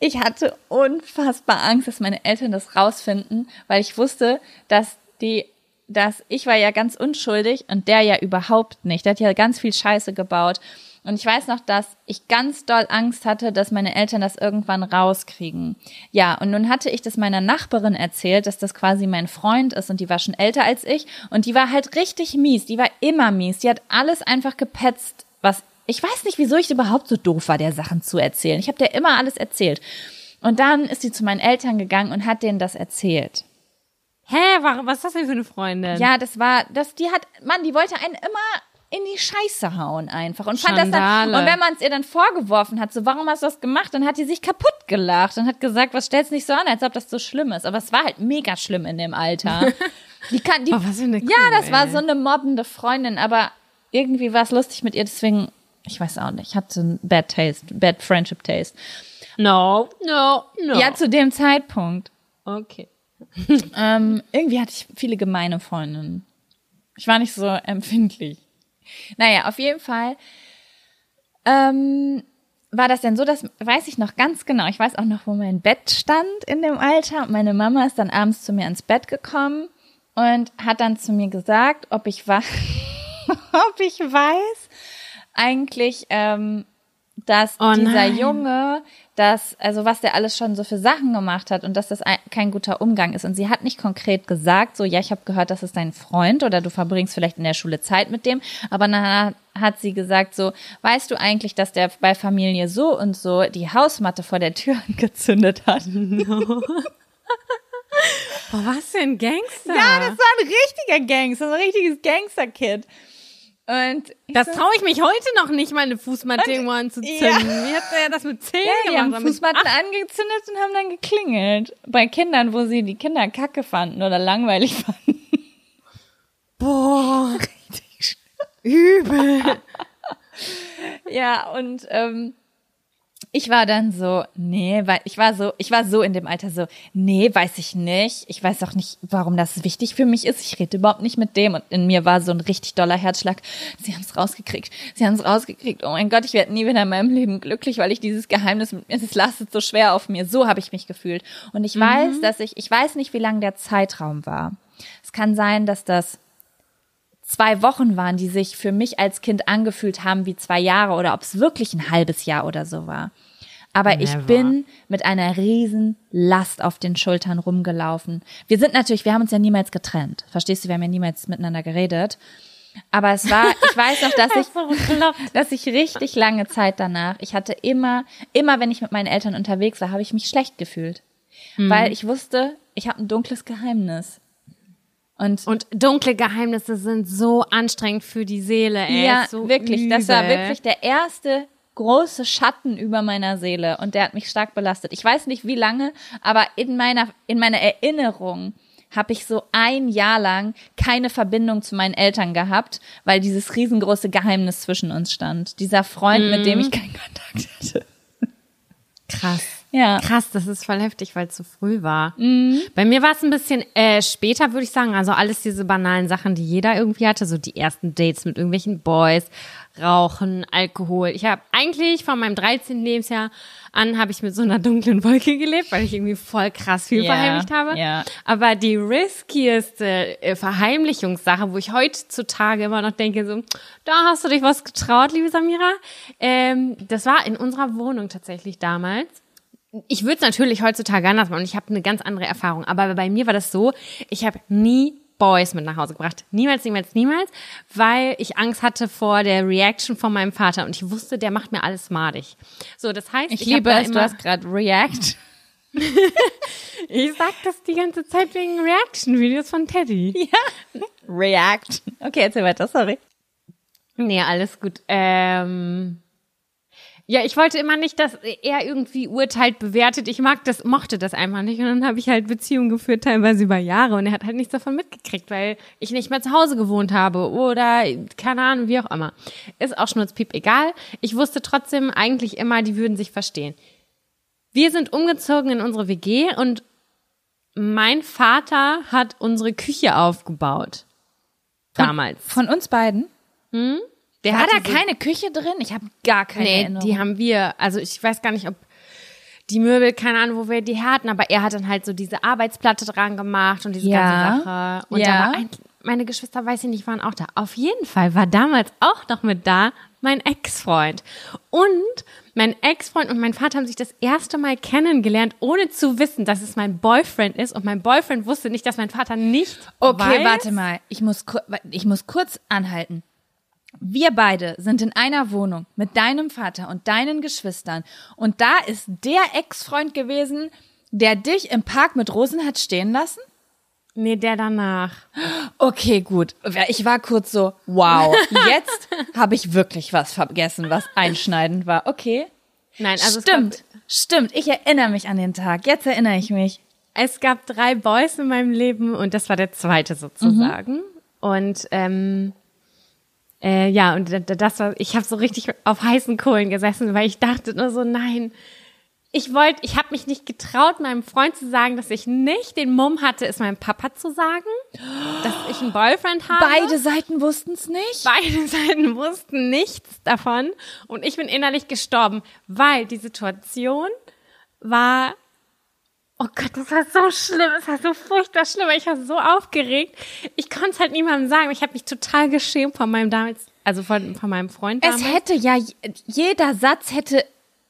ich hatte unfassbar Angst, dass meine Eltern das rausfinden, weil ich wusste, dass die dass ich war ja ganz unschuldig und der ja überhaupt nicht. Der hat ja ganz viel Scheiße gebaut. Und ich weiß noch, dass ich ganz doll Angst hatte, dass meine Eltern das irgendwann rauskriegen. Ja, und nun hatte ich das meiner Nachbarin erzählt, dass das quasi mein Freund ist und die war schon älter als ich und die war halt richtig mies, die war immer mies, die hat alles einfach gepetzt, was ich weiß nicht, wieso ich überhaupt so doof war, der Sachen zu erzählen. Ich habe der immer alles erzählt. Und dann ist sie zu meinen Eltern gegangen und hat denen das erzählt. Hä, was ist das denn für eine Freundin? Ja, das war, das, die hat, Mann, die wollte einen immer in die Scheiße hauen einfach und fand das dann und wenn man es ihr dann vorgeworfen hat, so warum hast du das gemacht, dann hat die sich kaputt gelacht und hat gesagt, was stellst nicht so an, als ob das so schlimm ist, aber es war halt mega schlimm in dem Alter. Die kann die oh, was für eine Kuh, Ja, das ey. war so eine mobbende Freundin, aber irgendwie war es lustig mit ihr, deswegen ich weiß auch nicht, ich hatte ein bad taste, bad friendship taste. No, no, no. Ja, zu dem Zeitpunkt. Okay. ähm, irgendwie hatte ich viele gemeine Freundinnen. Ich war nicht so empfindlich. Naja, auf jeden Fall ähm, war das denn so, das weiß ich noch ganz genau. Ich weiß auch noch, wo mein Bett stand in dem Alter. Meine Mama ist dann abends zu mir ins Bett gekommen und hat dann zu mir gesagt, ob ich, wa ob ich weiß, eigentlich, ähm, dass oh dieser Junge, dass, also was der alles schon so für Sachen gemacht hat und dass das ein, kein guter Umgang ist. Und sie hat nicht konkret gesagt, so, ja, ich habe gehört, das ist dein Freund oder du verbringst vielleicht in der Schule Zeit mit dem. Aber dann hat sie gesagt, so, weißt du eigentlich, dass der bei Familie so und so die Hausmatte vor der Tür angezündet hat? No. Boah, was für ein Gangster. Ja, das war ein richtiger Gangster, so ein richtiges Gangster-Kid. Und das traue ich mich heute noch nicht, meine Fußmatte irgendwo anzuzünden. Ja. Wie hat er das mit zehn ja, die gemacht? haben Fußmatten Ach. angezündet und haben dann geklingelt. Bei Kindern, wo sie die Kinder kacke fanden oder langweilig fanden. Boah, richtig übel. ja, und ähm, ich war dann so, nee, weil ich war so, ich war so in dem Alter so, nee, weiß ich nicht. Ich weiß auch nicht, warum das wichtig für mich ist. Ich rede überhaupt nicht mit dem. Und in mir war so ein richtig doller Herzschlag. Sie haben es rausgekriegt. Sie haben es rausgekriegt. Oh mein Gott, ich werde nie wieder in meinem Leben glücklich, weil ich dieses Geheimnis, es lastet so schwer auf mir. So habe ich mich gefühlt. Und ich mhm. weiß, dass ich, ich weiß nicht, wie lang der Zeitraum war. Es kann sein, dass das zwei Wochen waren, die sich für mich als Kind angefühlt haben wie zwei Jahre oder ob es wirklich ein halbes Jahr oder so war. Aber Never. ich bin mit einer riesen Last auf den Schultern rumgelaufen. Wir sind natürlich, wir haben uns ja niemals getrennt. Verstehst du, wir haben ja niemals miteinander geredet. Aber es war, ich weiß noch, dass ich, dass ich richtig lange Zeit danach, ich hatte immer, immer wenn ich mit meinen Eltern unterwegs war, habe ich mich schlecht gefühlt. Mhm. Weil ich wusste, ich habe ein dunkles Geheimnis. Und, und dunkle Geheimnisse sind so anstrengend für die Seele, ey. Ja, so wirklich. Übel. Das war wirklich der erste große Schatten über meiner Seele und der hat mich stark belastet. Ich weiß nicht wie lange, aber in meiner, in meiner Erinnerung habe ich so ein Jahr lang keine Verbindung zu meinen Eltern gehabt, weil dieses riesengroße Geheimnis zwischen uns stand. Dieser Freund, mhm. mit dem ich keinen Kontakt hatte. Krass. Ja. Krass, das ist voll heftig, weil es zu früh war. Mhm. Bei mir war es ein bisschen äh, später, würde ich sagen. Also alles diese banalen Sachen, die jeder irgendwie hatte, so die ersten Dates mit irgendwelchen Boys, Rauchen, Alkohol. Ich habe eigentlich von meinem 13. Lebensjahr an habe ich mit so einer dunklen Wolke gelebt, weil ich irgendwie voll krass viel yeah, verheimlicht habe. Yeah. Aber die riskieste äh, Verheimlichungssache, wo ich heutzutage immer noch denke, so, da hast du dich was getraut, liebe Samira. Ähm, das war in unserer Wohnung tatsächlich damals ich würde es natürlich heutzutage anders machen und ich habe eine ganz andere Erfahrung. Aber bei mir war das so, ich habe nie Boys mit nach Hause gebracht. Niemals, niemals, niemals, weil ich Angst hatte vor der Reaction von meinem Vater und ich wusste, der macht mir alles madig. So, das heißt, ich, ich liebe es, du hast gerade React. ich sag das die ganze Zeit wegen Reaction-Videos von Teddy. Ja. React. Okay, erzähl weiter, sorry. Nee, alles gut. Ähm, ja, ich wollte immer nicht, dass er irgendwie urteilt, bewertet. Ich mag das, mochte das einfach nicht. Und dann habe ich halt Beziehungen geführt, teilweise über Jahre. Und er hat halt nichts davon mitgekriegt, weil ich nicht mehr zu Hause gewohnt habe oder keine Ahnung, wie auch immer. Ist auch schnurzpiep egal. Ich wusste trotzdem eigentlich immer, die würden sich verstehen. Wir sind umgezogen in unsere WG und mein Vater hat unsere Küche aufgebaut. Damals. Von, von uns beiden? Hm? Der War da keine Küche drin? Ich habe gar keine nee, Erinnerung. die haben wir, also ich weiß gar nicht, ob die Möbel, keine Ahnung, wo wir die hatten, aber er hat dann halt so diese Arbeitsplatte dran gemacht und diese ja. ganze Sache. Und ja. ein, meine Geschwister, weiß ich nicht, waren auch da. Auf jeden Fall war damals auch noch mit da mein Ex-Freund. Und mein Ex-Freund und mein Vater haben sich das erste Mal kennengelernt, ohne zu wissen, dass es mein Boyfriend ist. Und mein Boyfriend wusste nicht, dass mein Vater nicht Okay, weiß. warte mal. Ich muss, ich muss kurz anhalten. Wir beide sind in einer Wohnung mit deinem Vater und deinen Geschwistern und da ist der Ex-Freund gewesen, der dich im Park mit Rosen hat stehen lassen? Nee, der danach. Okay, gut. Ich war kurz so, wow, jetzt habe ich wirklich was vergessen, was einschneidend war. Okay. Nein, also stimmt, stimmt. Ich erinnere mich an den Tag. Jetzt erinnere ich mich. Es gab drei Boys in meinem Leben und das war der zweite sozusagen. Mhm. Und ähm, äh, ja, und das war, ich habe so richtig auf heißen Kohlen gesessen, weil ich dachte nur so, nein, ich wollte, ich habe mich nicht getraut, meinem Freund zu sagen, dass ich nicht den Mumm hatte, es meinem Papa zu sagen, dass ich einen Boyfriend habe. Beide Seiten wussten es nicht. Beide Seiten wussten nichts davon und ich bin innerlich gestorben, weil die Situation war Oh Gott, das war so schlimm, das war so furchtbar schlimm. Ich war so aufgeregt. Ich konnte es halt niemandem sagen. Ich habe mich total geschämt von meinem damals, also von, von meinem Freund damals. Es hätte ja, jeder Satz hätte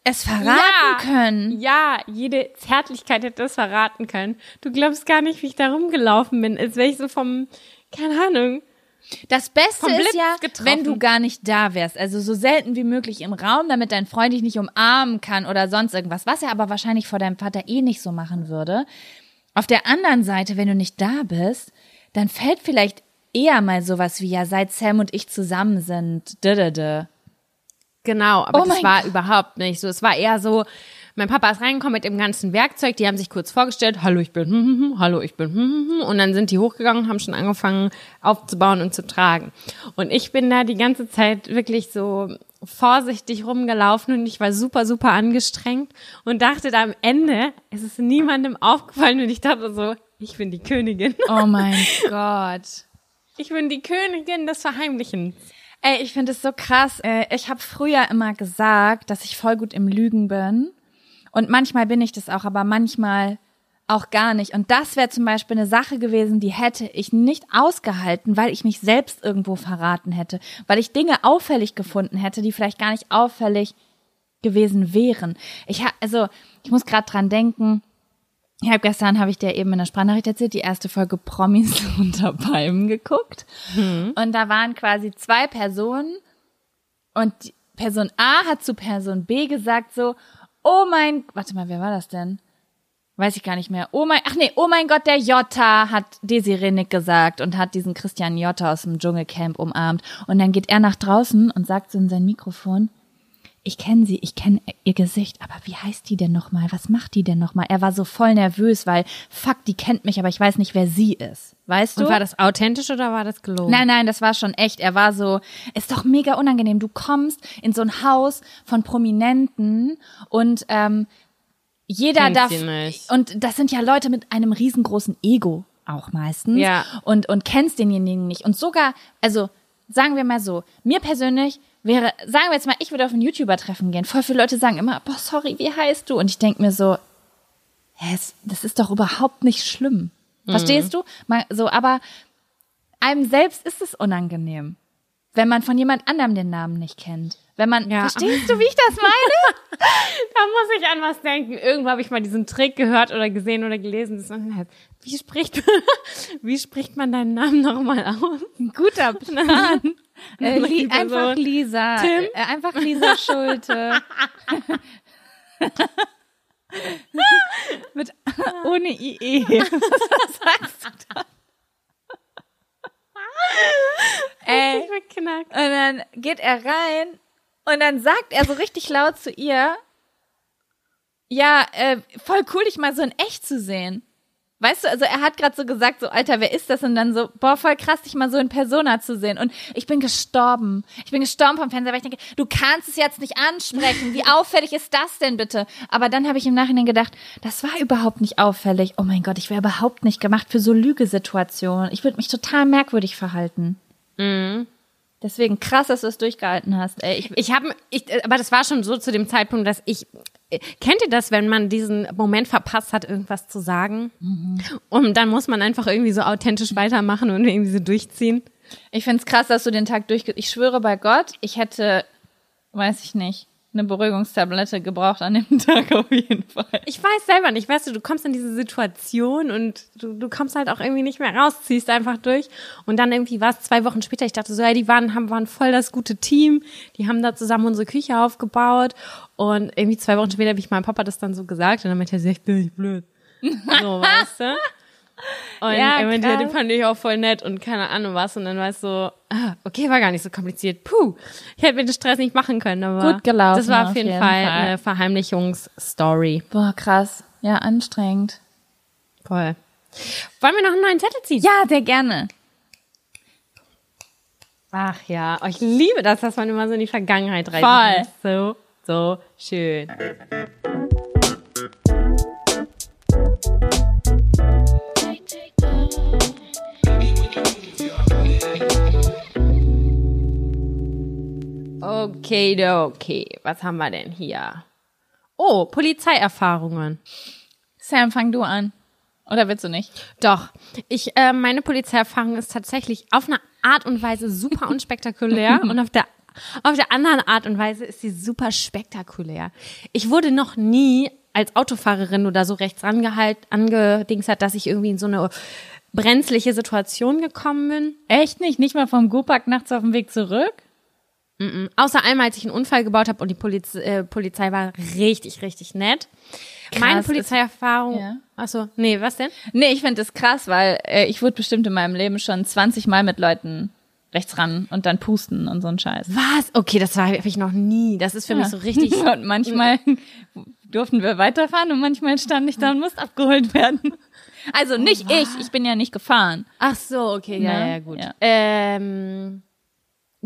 es verraten ja, können. Ja, jede Zärtlichkeit hätte es verraten können. Du glaubst gar nicht, wie ich da rumgelaufen bin, als wäre ich so vom, keine Ahnung, das Beste ist ja, getroffen. wenn du gar nicht da wärst. Also so selten wie möglich im Raum, damit dein Freund dich nicht umarmen kann oder sonst irgendwas. Was er aber wahrscheinlich vor deinem Vater eh nicht so machen würde. Auf der anderen Seite, wenn du nicht da bist, dann fällt vielleicht eher mal sowas wie, ja, seit Sam und ich zusammen sind. Genau, aber oh das war God. überhaupt nicht so. Es war eher so, mein Papa ist reingekommen mit dem ganzen Werkzeug, die haben sich kurz vorgestellt, hallo, ich bin, hm, hm, hm, hallo, ich bin, hm, hm, hm, und dann sind die hochgegangen, haben schon angefangen aufzubauen und zu tragen. Und ich bin da die ganze Zeit wirklich so vorsichtig rumgelaufen und ich war super, super angestrengt und dachte da am Ende, es ist niemandem aufgefallen und ich dachte so, ich bin die Königin. Oh mein Gott. Ich bin die Königin des Verheimlichens. Ey, ich finde es so krass. Äh, ich habe früher immer gesagt, dass ich voll gut im Lügen bin. Und manchmal bin ich das auch, aber manchmal auch gar nicht. Und das wäre zum Beispiel eine Sache gewesen, die hätte ich nicht ausgehalten, weil ich mich selbst irgendwo verraten hätte, weil ich Dinge auffällig gefunden hätte, die vielleicht gar nicht auffällig gewesen wären. Ich ha also ich muss gerade dran denken. Ich habe gestern habe ich dir eben in der Sprachnachricht erzählt, die erste Folge Promis unter Palmen geguckt mhm. und da waren quasi zwei Personen und Person A hat zu Person B gesagt so, oh mein, warte mal, wer war das denn? Weiß ich gar nicht mehr. Oh mein, ach nee, oh mein Gott, der Jota hat Desiree Nick gesagt und hat diesen Christian Jota aus dem Dschungelcamp umarmt. Und dann geht er nach draußen und sagt so in sein Mikrofon, ich kenne sie, ich kenne ihr Gesicht, aber wie heißt die denn nochmal? Was macht die denn nochmal? Er war so voll nervös, weil, fuck, die kennt mich, aber ich weiß nicht, wer sie ist. Weißt du? Und war das authentisch oder war das gelogen? Nein, nein, das war schon echt. Er war so, ist doch mega unangenehm. Du kommst in so ein Haus von Prominenten und ähm, jeder darf und das sind ja Leute mit einem riesengroßen Ego auch meistens ja. und und kennst denjenigen nicht und sogar also sagen wir mal so mir persönlich wäre sagen wir jetzt mal ich würde auf ein YouTuber Treffen gehen voll viele Leute sagen immer boah sorry wie heißt du und ich denk mir so hä, das ist doch überhaupt nicht schlimm verstehst mhm. du mal so aber einem selbst ist es unangenehm wenn man von jemand anderem den Namen nicht kennt wenn man, ja. verstehst du, wie ich das meine? da muss ich an was denken. Irgendwo habe ich mal diesen Trick gehört oder gesehen oder gelesen. Dass man, wie spricht man, wie spricht man deinen Namen nochmal aus? Ein guter Plan. äh, li einfach Lisa. Tim? Äh, einfach Lisa Schulte. Mit, ohne IE. Was sagst du da? Ey, und dann geht er rein und dann sagt er so richtig laut zu ihr, ja, äh, voll cool, dich mal so in echt zu sehen. Weißt du, also er hat gerade so gesagt, so Alter, wer ist das? Und dann so, boah, voll krass, dich mal so in Persona zu sehen. Und ich bin gestorben. Ich bin gestorben vom Fernseher, weil ich denke, du kannst es jetzt nicht ansprechen. Wie auffällig ist das denn bitte? Aber dann habe ich im Nachhinein gedacht, das war überhaupt nicht auffällig. Oh mein Gott, ich wäre überhaupt nicht gemacht für so Lügesituationen. Ich würde mich total merkwürdig verhalten. Mhm. Deswegen krass, dass du es durchgehalten hast. Ey, ich, ich habe, ich, aber das war schon so zu dem Zeitpunkt, dass ich kennt ihr das, wenn man diesen Moment verpasst hat, irgendwas zu sagen? Mhm. Und dann muss man einfach irgendwie so authentisch weitermachen und irgendwie so durchziehen. Ich find's krass, dass du den Tag durchge. Ich schwöre bei Gott, ich hätte, weiß ich nicht, eine Beruhigungstablette gebraucht an dem Tag auf jeden Fall. Ich weiß selber nicht, weißt du, du kommst in diese Situation und du, du kommst halt auch irgendwie nicht mehr raus, ziehst einfach durch. Und dann irgendwie war es zwei Wochen später, ich dachte so, ja, die waren, haben, waren voll das gute Team, die haben da zusammen unsere Küche aufgebaut. Und irgendwie zwei Wochen später habe ich meinem Papa das dann so gesagt und dann meinte er, ich bin nicht blöd. So, weißt du? Und ja, er meinte, den fand ich auch voll nett und keine Ahnung was. Und dann war es so, ah, okay, war gar nicht so kompliziert. Puh, ich hätte mir den Stress nicht machen können, aber Gut gelaufen, das war auf jeden, jeden Fall, Fall eine Verheimlichungsstory. Boah, krass. Ja, anstrengend. Voll. Wollen wir noch einen neuen Zettel ziehen? Ja, sehr gerne. Ach ja, oh, ich liebe das, dass man immer so in die Vergangenheit reist. Voll. So, so schön. Okay, okay. Was haben wir denn hier? Oh, Polizeierfahrungen. Sam, fang du an. Oder willst du nicht? Doch. Ich, äh, meine Polizeierfahrung ist tatsächlich auf eine Art und Weise super unspektakulär und auf der auf der anderen Art und Weise ist sie super spektakulär. Ich wurde noch nie als Autofahrerin oder so rechts rangehalten, angedings hat, dass ich irgendwie in so eine brenzliche Situation gekommen bin. Echt nicht? Nicht mal vom Gupak nachts auf dem Weg zurück? Mm -mm. Außer einmal, als ich einen Unfall gebaut habe und die Poliz äh, Polizei war richtig, richtig nett. Krass, Meine Polizeierfahrung. Ja. Achso, nee, was denn? Nee, ich finde das krass, weil äh, ich wurde bestimmt in meinem Leben schon 20 Mal mit Leuten rechts ran und dann pusten und so ein Scheiß. Was? Okay, das habe ich noch nie. Das ist für ja. mich so richtig. und manchmal durften wir weiterfahren und manchmal stand ich da und musste abgeholt werden. Also nicht oh, ich, ich bin ja nicht gefahren. Ach so, okay, ja, ja, ja gut. Ja. Ähm,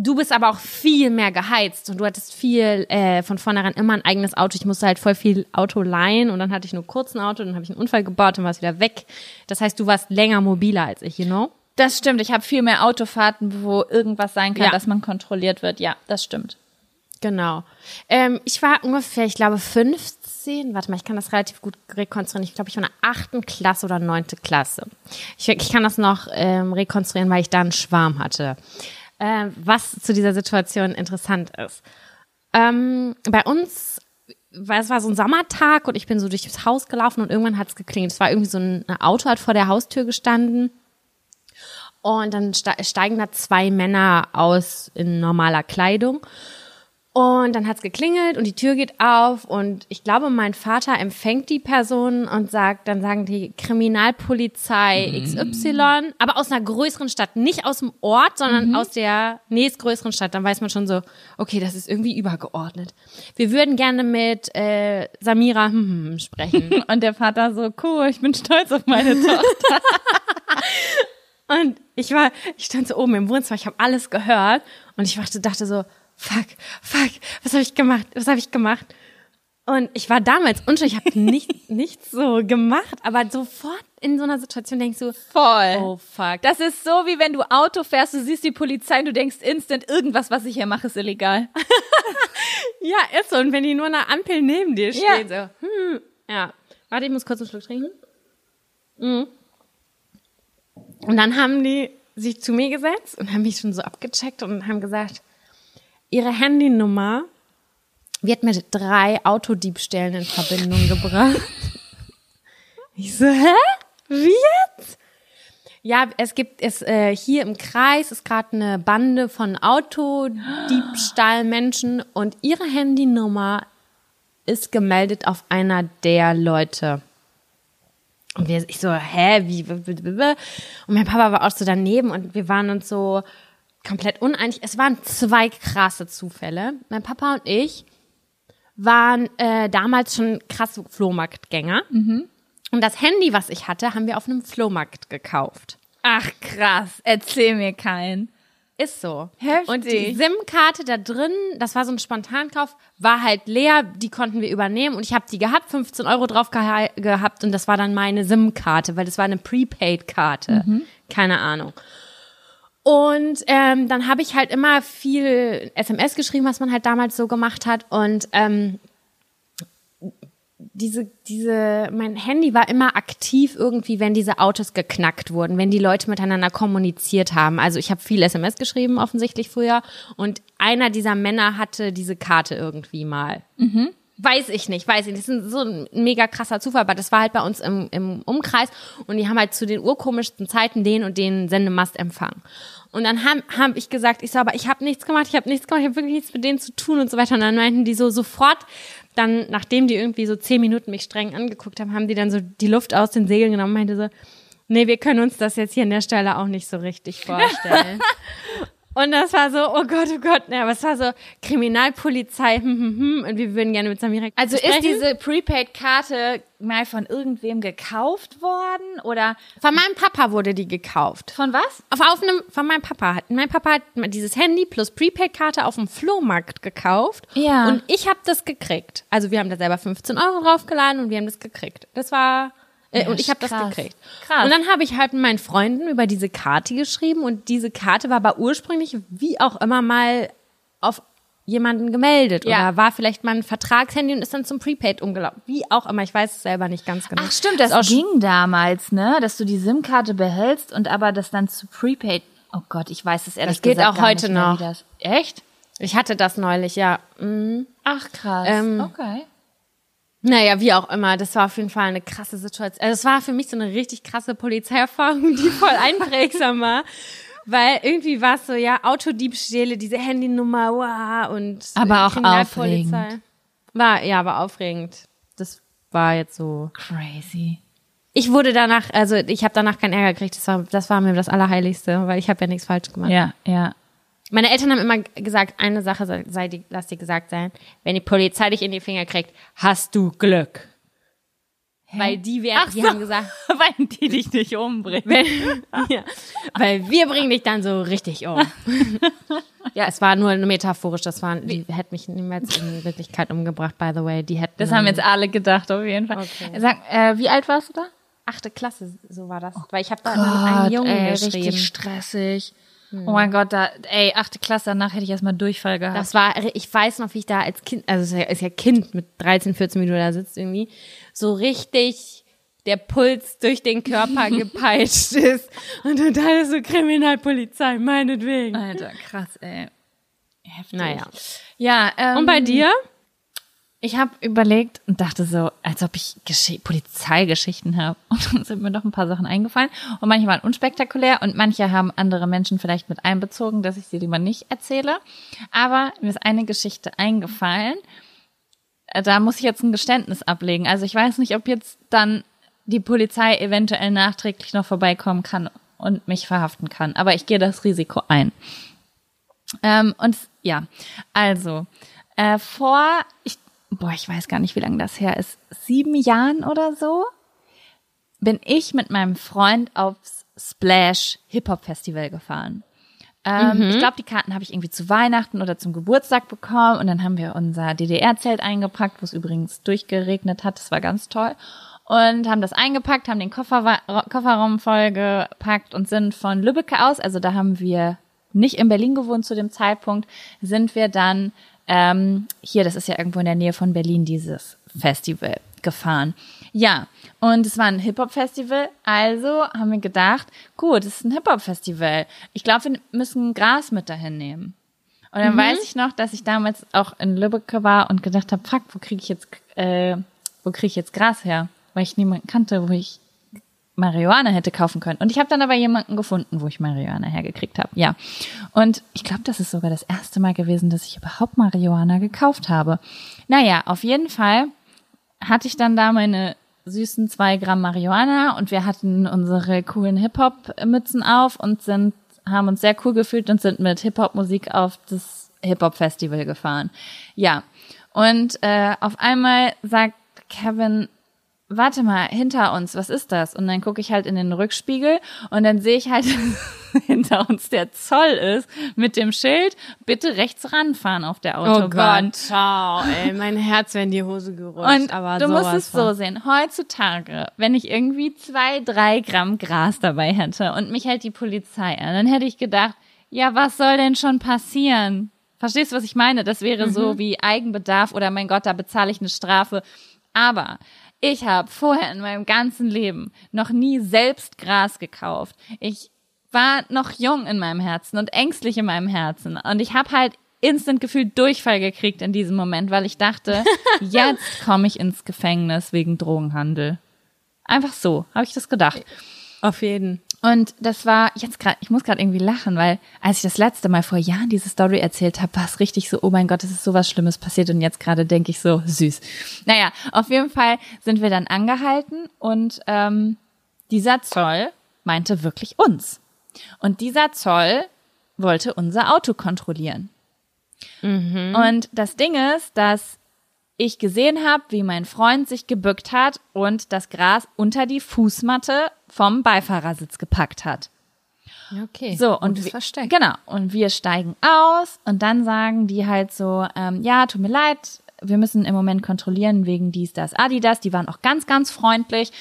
Du bist aber auch viel mehr geheizt und du hattest viel äh, von vornherein immer ein eigenes Auto. Ich musste halt voll viel Auto leihen und dann hatte ich nur kurz ein Auto, dann habe ich einen Unfall gebaut und war es wieder weg. Das heißt, du warst länger mobiler als ich, you know? Das stimmt. Ich habe viel mehr Autofahrten, wo irgendwas sein kann, ja. dass man kontrolliert wird. Ja, das stimmt. Genau. Ähm, ich war ungefähr, ich glaube, 15. Warte mal, ich kann das relativ gut rekonstruieren. Ich glaube, ich war in der achten Klasse oder neunte Klasse. Ich, ich kann das noch ähm, rekonstruieren, weil ich da einen Schwarm hatte äh, was zu dieser Situation interessant ist. Ähm, bei uns, weil es war so ein Sommertag und ich bin so durchs Haus gelaufen und irgendwann hat es geklingelt. Es war irgendwie so ein Auto hat vor der Haustür gestanden. Und dann steigen da zwei Männer aus in normaler Kleidung und dann hat's geklingelt und die Tür geht auf und ich glaube, mein Vater empfängt die Person und sagt, dann sagen die Kriminalpolizei XY, aber aus einer größeren Stadt, nicht aus dem Ort, sondern mhm. aus der nächstgrößeren Stadt. Dann weiß man schon so, okay, das ist irgendwie übergeordnet. Wir würden gerne mit äh, Samira hm, hm, sprechen. und der Vater so, cool, ich bin stolz auf meine Tochter. und ich war, ich stand so oben im Wohnzimmer, ich habe alles gehört und ich dachte, dachte so, fuck, fuck, was habe ich gemacht, was habe ich gemacht? Und ich war damals unschuldig, ich habe nicht, nichts so gemacht, aber sofort in so einer Situation denkst du, voll. Oh fuck. Das ist so, wie wenn du Auto fährst, du siehst die Polizei und du denkst instant, irgendwas, was ich hier mache, ist illegal. ja, ist so. Und wenn die nur eine Ampel neben dir steht, ja. so, hm, ja. Warte, ich muss kurz einen Schluck trinken. Mhm. Und dann haben die sich zu mir gesetzt und haben mich schon so abgecheckt und haben gesagt, ihre Handynummer wird mit drei Autodiebstählen in Verbindung gebracht. Ich so, hä? Wie jetzt? Ja, es gibt es äh, hier im Kreis ist gerade eine Bande von Autodiebstahlmenschen und ihre Handynummer ist gemeldet auf einer der Leute. Und wir, ich so, hä, wie, und mein Papa war auch so daneben und wir waren uns so komplett uneinig. Es waren zwei krasse Zufälle. Mein Papa und ich waren äh, damals schon krasse Flohmarktgänger. Mhm. Und das Handy, was ich hatte, haben wir auf einem Flohmarkt gekauft. Ach krass, erzähl mir keinen. Ist so. Heftig. Und die SIM-Karte da drin, das war so ein Spontankauf, war halt leer, die konnten wir übernehmen und ich habe die gehabt, 15 Euro drauf geha gehabt und das war dann meine SIM-Karte, weil das war eine Prepaid-Karte. Mhm. Keine Ahnung. Und ähm, dann habe ich halt immer viel SMS geschrieben, was man halt damals so gemacht hat. Und ähm, diese, diese, mein Handy war immer aktiv irgendwie, wenn diese Autos geknackt wurden, wenn die Leute miteinander kommuniziert haben. Also ich habe viel SMS geschrieben, offensichtlich früher. Und einer dieser Männer hatte diese Karte irgendwie mal. Mhm. Weiß ich nicht, weiß ich nicht. Das ist so ein mega krasser Zufall, aber das war halt bei uns im, im Umkreis und die haben halt zu den urkomischsten Zeiten den und den Sendemast empfangen. Und dann habe hab ich gesagt, ich so, aber ich habe nichts gemacht, ich habe nichts gemacht, ich habe wirklich nichts mit denen zu tun und so weiter. Und dann meinten die so sofort, dann, nachdem die irgendwie so zehn Minuten mich streng angeguckt haben, haben die dann so die Luft aus den Segeln genommen und meinte so, nee, wir können uns das jetzt hier an der Stelle auch nicht so richtig vorstellen. Und das war so, oh Gott, oh Gott, ja, aber es war so Kriminalpolizei, hm, hm, hm, und wir würden gerne mit Samira Also sprechen. ist diese Prepaid-Karte mal von irgendwem gekauft worden oder? Von meinem Papa wurde die gekauft. Von was? Auf, auf einem, von meinem Papa. Mein Papa hat dieses Handy plus Prepaid-Karte auf dem Flohmarkt gekauft. Ja. Und ich habe das gekriegt. Also wir haben da selber 15 Euro draufgeladen und wir haben das gekriegt. Das war äh, und ich habe das gekriegt. Krass. Und dann habe ich halt mit meinen Freunden über diese Karte geschrieben und diese Karte war aber ursprünglich wie auch immer mal auf jemanden gemeldet ja. oder war vielleicht mal ein Vertragshandy und ist dann zum Prepaid umgelaufen. Wie auch immer, ich weiß es selber nicht ganz genau. Ach stimmt, das, das ging damals, ne, dass du die SIM-Karte behältst und aber das dann zu Prepaid. Oh Gott, ich weiß es ehrlich das geht gesagt auch heute noch. Das, echt? Ich hatte das neulich, ja. Mhm. Ach krass. Ähm, okay. Naja, wie auch immer, das war auf jeden Fall eine krasse Situation. Also es war für mich so eine richtig krasse Polizeierfahrung, die voll einprägsam war. Weil irgendwie war es so, ja, Autodiebstähle, diese Handynummer, wow, und Aber auch aufregend. War, ja, war aufregend. Das war jetzt so. Crazy. Ich wurde danach, also ich habe danach keinen Ärger gekriegt, das war, das war mir das Allerheiligste, weil ich habe ja nichts falsch gemacht. Ja, ja. Meine Eltern haben immer gesagt, eine Sache sei, sei die, lass dir gesagt sein, wenn die Polizei dich in die Finger kriegt, hast du Glück. Hä? Weil die werden, die so, haben gesagt, weil die dich nicht umbringen. Wenn, ja, weil wir bringen dich dann so richtig um. ja, es war nur metaphorisch, das war, die hätten mich niemals in Wirklichkeit umgebracht, by the way. Die hätten. Das haben jetzt alle gedacht, auf jeden Fall. Okay. Sag, äh, wie alt warst du da? Achte Klasse, so war das. Oh weil ich habe da Gott, mit einem Jungen ey, geschrieben. Richtig stressig. Hm. Oh mein Gott, da, ey, achte Klasse, danach hätte ich erstmal Durchfall gehabt. Das war, ich weiß noch, wie ich da als Kind, also es ist ja Kind mit 13, 14 Minuten da sitzt irgendwie, so richtig der Puls durch den Körper gepeitscht ist. Und dann ist so Kriminalpolizei, meinetwegen. Alter, krass, ey. Heftig. Naja. Ja, ähm, Und bei dir? Ich habe überlegt und dachte so, als ob ich Gesch Polizeigeschichten habe. Und dann sind mir doch ein paar Sachen eingefallen. Und manche waren unspektakulär und manche haben andere Menschen vielleicht mit einbezogen, dass ich sie lieber nicht erzähle. Aber mir ist eine Geschichte eingefallen. Äh, da muss ich jetzt ein Geständnis ablegen. Also ich weiß nicht, ob jetzt dann die Polizei eventuell nachträglich noch vorbeikommen kann und mich verhaften kann. Aber ich gehe das Risiko ein. Ähm, und ja, also äh, vor, ich boah, ich weiß gar nicht, wie lange das her ist, sieben Jahren oder so, bin ich mit meinem Freund aufs Splash Hip Hop Festival gefahren. Ähm, mhm. Ich glaube, die Karten habe ich irgendwie zu Weihnachten oder zum Geburtstag bekommen und dann haben wir unser DDR-Zelt eingepackt, wo es übrigens durchgeregnet hat. Das war ganz toll. Und haben das eingepackt, haben den Koffer Kofferraum vollgepackt und sind von Lübeck aus, also da haben wir nicht in Berlin gewohnt zu dem Zeitpunkt, sind wir dann ähm, hier, das ist ja irgendwo in der Nähe von Berlin, dieses Festival gefahren. Ja, und es war ein Hip-Hop-Festival, also haben wir gedacht, gut, es ist ein Hip-Hop-Festival. Ich glaube, wir müssen Gras mit dahin nehmen. Und dann mhm. weiß ich noch, dass ich damals auch in Lübeck war und gedacht habe, fuck, wo kriege ich jetzt, äh, wo kriege ich jetzt Gras her? Weil ich niemanden kannte, wo ich Marihuana hätte kaufen können. Und ich habe dann aber jemanden gefunden, wo ich Marihuana hergekriegt habe. Ja. Und ich glaube, das ist sogar das erste Mal gewesen, dass ich überhaupt Marihuana gekauft habe. Naja, auf jeden Fall hatte ich dann da meine süßen zwei Gramm Marihuana und wir hatten unsere coolen Hip-Hop-Mützen auf und sind, haben uns sehr cool gefühlt und sind mit Hip-Hop-Musik auf das Hip-Hop-Festival gefahren. Ja. Und äh, auf einmal sagt Kevin, warte mal, hinter uns, was ist das? Und dann gucke ich halt in den Rückspiegel und dann sehe ich halt hinter uns der Zoll ist mit dem Schild, bitte rechts ranfahren auf der Autobahn. Oh Gott, ciao, ey, mein Herz wäre in die Hose gerutscht. Und aber du musst es so sehen, heutzutage, wenn ich irgendwie zwei, drei Gramm Gras dabei hätte und mich hält die Polizei an, dann hätte ich gedacht, ja, was soll denn schon passieren? Verstehst du, was ich meine? Das wäre mhm. so wie Eigenbedarf oder mein Gott, da bezahle ich eine Strafe. Aber ich habe vorher in meinem ganzen Leben noch nie selbst Gras gekauft. Ich war noch jung in meinem Herzen und ängstlich in meinem Herzen. Und ich habe halt instant gefühlt Durchfall gekriegt in diesem Moment, weil ich dachte, jetzt komme ich ins Gefängnis wegen Drogenhandel. Einfach so, habe ich das gedacht. Auf jeden. Und das war jetzt gerade, ich muss gerade irgendwie lachen, weil als ich das letzte Mal vor Jahren diese Story erzählt habe, war es richtig so, oh mein Gott, es ist sowas Schlimmes passiert und jetzt gerade denke ich so, süß. Naja, auf jeden Fall sind wir dann angehalten und ähm, dieser Zoll meinte wirklich uns. Und dieser Zoll wollte unser Auto kontrollieren. Mhm. Und das Ding ist, dass ich gesehen habe, wie mein Freund sich gebückt hat und das Gras unter die Fußmatte vom Beifahrersitz gepackt hat. Okay. So und wir, genau und wir steigen aus und dann sagen die halt so, ähm, ja, tut mir leid, wir müssen im Moment kontrollieren wegen dies, das, Adidas. Die waren auch ganz, ganz freundlich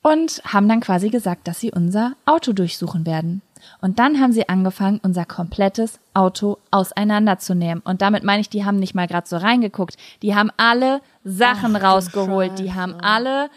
und haben dann quasi gesagt, dass sie unser Auto durchsuchen werden. Und dann haben sie angefangen, unser komplettes Auto auseinanderzunehmen. Und damit meine ich, die haben nicht mal gerade so reingeguckt. Die haben alle Sachen Ach, rausgeholt. Die haben alle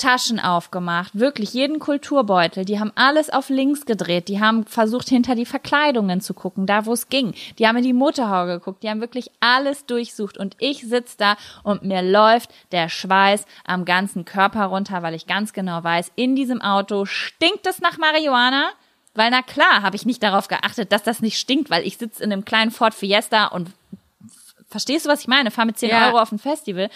Taschen aufgemacht, wirklich jeden Kulturbeutel. Die haben alles auf links gedreht. Die haben versucht, hinter die Verkleidungen zu gucken, da wo es ging. Die haben in die Motorhaube geguckt. Die haben wirklich alles durchsucht. Und ich sitz da und mir läuft der Schweiß am ganzen Körper runter, weil ich ganz genau weiß, in diesem Auto stinkt es nach Marihuana. Weil na klar, habe ich nicht darauf geachtet, dass das nicht stinkt, weil ich sitze in einem kleinen Ford Fiesta und verstehst du, was ich meine? Fahr mit 10 ja. Euro auf ein Festival.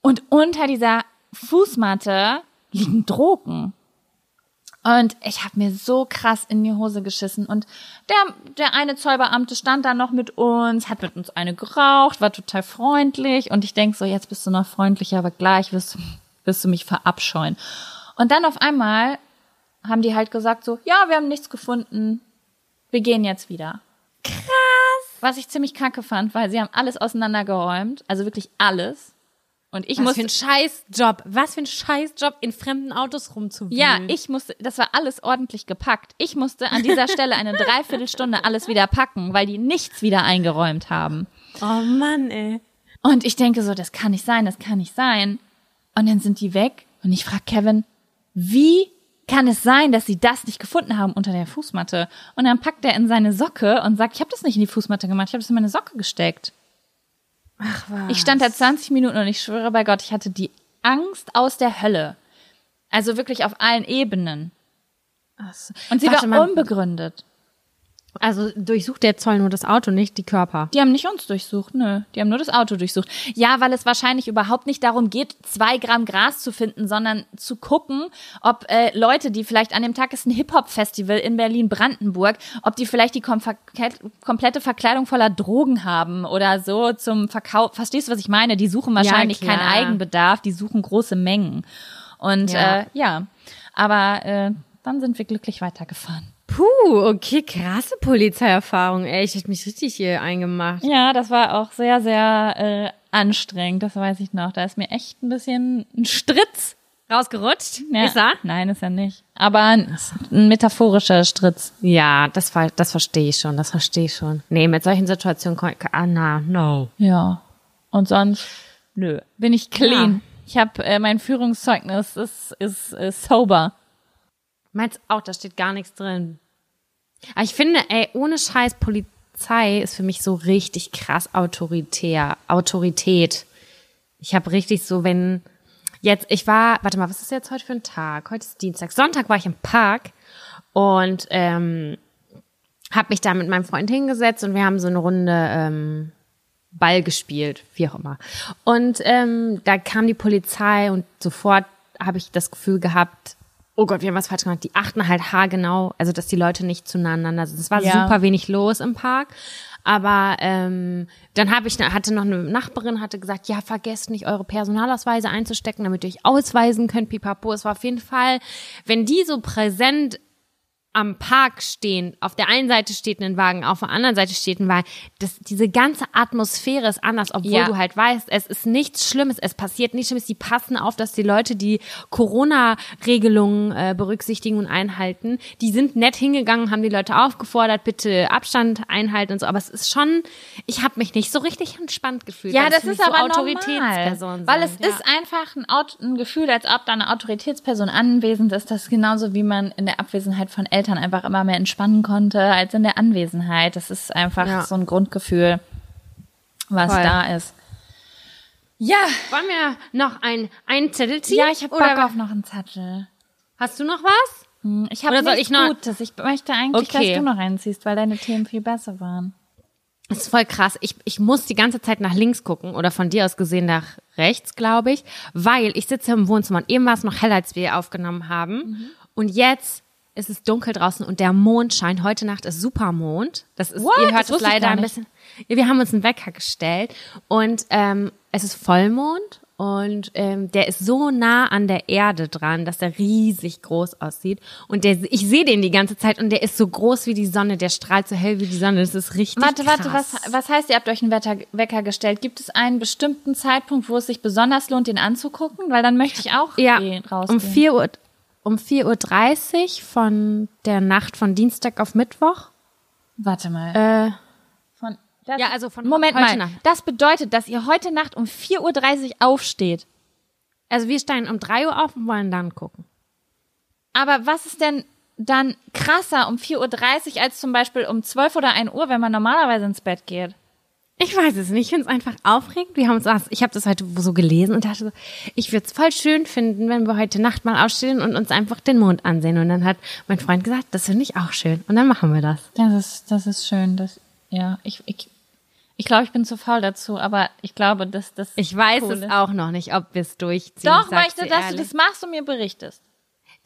Und unter dieser Fußmatte liegen Drogen. Und ich habe mir so krass in die Hose geschissen. Und der, der eine Zollbeamte stand da noch mit uns, hat mit uns eine geraucht, war total freundlich. Und ich denk so, jetzt bist du noch freundlicher, aber gleich wirst, wirst du mich verabscheuen. Und dann auf einmal haben die halt gesagt so, ja, wir haben nichts gefunden, wir gehen jetzt wieder. Krass. Was ich ziemlich kacke fand, weil sie haben alles auseinandergeräumt, also wirklich alles. Und ich Was musste, für ein Scheißjob. Was für ein Scheißjob, in fremden Autos rumzuwühlen. Ja, ich musste, das war alles ordentlich gepackt. Ich musste an dieser Stelle eine Dreiviertelstunde alles wieder packen, weil die nichts wieder eingeräumt haben. Oh Mann, ey. Und ich denke so, das kann nicht sein, das kann nicht sein. Und dann sind die weg und ich frage Kevin, wie kann es sein, dass sie das nicht gefunden haben unter der Fußmatte? Und dann packt er in seine Socke und sagt, ich habe das nicht in die Fußmatte gemacht, ich habe das in meine Socke gesteckt. Ach was. Ich stand da 20 Minuten und ich schwöre bei Gott, ich hatte die Angst aus der Hölle. Also wirklich auf allen Ebenen. So. Und sie Warte war unbegründet. Also durchsucht der Zoll nur das Auto, nicht die Körper. Die haben nicht uns durchsucht, nö. Die haben nur das Auto durchsucht. Ja, weil es wahrscheinlich überhaupt nicht darum geht, zwei Gramm Gras zu finden, sondern zu gucken, ob äh, Leute, die vielleicht an dem Tag ist ein Hip-Hop-Festival in Berlin-Brandenburg, ob die vielleicht die kom komplette Verkleidung voller Drogen haben oder so zum Verkauf. Verstehst du, was ich meine? Die suchen wahrscheinlich ja, keinen Eigenbedarf, die suchen große Mengen. Und ja, äh, ja. aber äh, dann sind wir glücklich weitergefahren. Puh, okay, krasse Polizeierfahrung, ey. Ich hätte mich richtig hier eingemacht. Ja, das war auch sehr, sehr äh, anstrengend, das weiß ich noch. Da ist mir echt ein bisschen ein Stritz rausgerutscht. Ja. Ist er? Nein, ist er nicht. Aber ein, ein metaphorischer Stritz. Ja, das, das verstehe ich schon, das verstehe ich schon. Nee, mit solchen Situationen, ah, na, no. Ja. Und sonst, nö, bin ich clean. Ja. Ich habe äh, mein Führungszeugnis ist, ist, ist sober. Meins auch, da steht gar nichts drin. Aber ich finde, ey, ohne Scheiß Polizei ist für mich so richtig krass autoritär, Autorität. Ich habe richtig so, wenn jetzt, ich war, warte mal, was ist jetzt heute für ein Tag? Heute ist Dienstag. Sonntag war ich im Park und ähm, habe mich da mit meinem Freund hingesetzt und wir haben so eine Runde ähm, Ball gespielt, wie auch immer. Und ähm, da kam die Polizei und sofort habe ich das Gefühl gehabt, oh Gott, wir haben was falsch gemacht. Die achten halt haargenau, also dass die Leute nicht zueinander sind. Es war ja. super wenig los im Park. Aber ähm, dann habe ich hatte noch eine Nachbarin hatte gesagt, ja vergesst nicht eure Personalausweise einzustecken, damit ihr euch ausweisen könnt. Pipapo, es war auf jeden Fall, wenn die so präsent am Park stehen, auf der einen Seite steht ein Wagen, auf der anderen Seite steht ein Wagen. Das, diese ganze Atmosphäre ist anders, obwohl ja. du halt weißt, es ist nichts Schlimmes, es passiert nichts Schlimmes. Die passen auf, dass die Leute die Corona-Regelungen äh, berücksichtigen und einhalten. Die sind nett hingegangen, haben die Leute aufgefordert, bitte Abstand einhalten und so. Aber es ist schon, ich habe mich nicht so richtig entspannt gefühlt. Ja, das ist so aber Autoritätsperson. Weil es ja. ist einfach ein, ein Gefühl, als ob da eine Autoritätsperson anwesend ist. Das ist genauso wie man in der Abwesenheit von Eltern Eltern einfach immer mehr entspannen konnte als in der Anwesenheit. Das ist einfach ja. so ein Grundgefühl, was Voll. da ist. Ja. Wollen wir noch ein, ein Zettel ziehen? Ja, ich habe Bock auf noch einen Zettel. Hast du noch was? Hm, ich habe nichts ich noch? Gutes. Ich möchte eigentlich, okay. dass du noch einen ziehst, weil deine Themen viel besser waren. Das ist voll krass. Ich, ich muss die ganze Zeit nach links gucken oder von dir aus gesehen nach rechts, glaube ich, weil ich sitze im Wohnzimmer und eben war es noch heller, als wir aufgenommen haben. Mhm. Und jetzt es ist dunkel draußen und der Mond scheint. Heute Nacht ist Supermond. Das ist, What? ihr hört es leider ein bisschen. Ja, wir haben uns einen Wecker gestellt und ähm, es ist Vollmond und ähm, der ist so nah an der Erde dran, dass er riesig groß aussieht. Und der, ich sehe den die ganze Zeit und der ist so groß wie die Sonne, der strahlt so hell wie die Sonne. Das ist richtig Warte, krass. warte, was, was heißt, ihr habt euch einen Wetter, Wecker gestellt? Gibt es einen bestimmten Zeitpunkt, wo es sich besonders lohnt, den anzugucken? Weil dann möchte ich auch ja, gehen, rausgehen. Um vier Uhr, um 4.30 Uhr von der Nacht von Dienstag auf Mittwoch. Warte mal. Äh, von, das, ja, also von Moment mal. Nacht. Das bedeutet, dass ihr heute Nacht um 4.30 Uhr aufsteht. Also wir steigen um 3 Uhr auf und wollen dann gucken. Aber was ist denn dann krasser um 4.30 Uhr als zum Beispiel um 12 oder 1 Uhr, wenn man normalerweise ins Bett geht? Ich weiß es nicht. Ich finde es einfach aufregend. Wir haben uns, ich habe das heute so gelesen und dachte so, ich würde es voll schön finden, wenn wir heute Nacht mal aufstehen und uns einfach den Mond ansehen. Und dann hat mein Freund gesagt, das finde ich auch schön. Und dann machen wir das. Das ist, das ist schön. Das, ja, ich, ich, ich glaube, ich bin zu faul dazu, aber ich glaube, dass das. Ich weiß cool es ist. auch noch nicht, ob wir es durchziehen. Doch, möchte, dass du das machst und mir berichtest.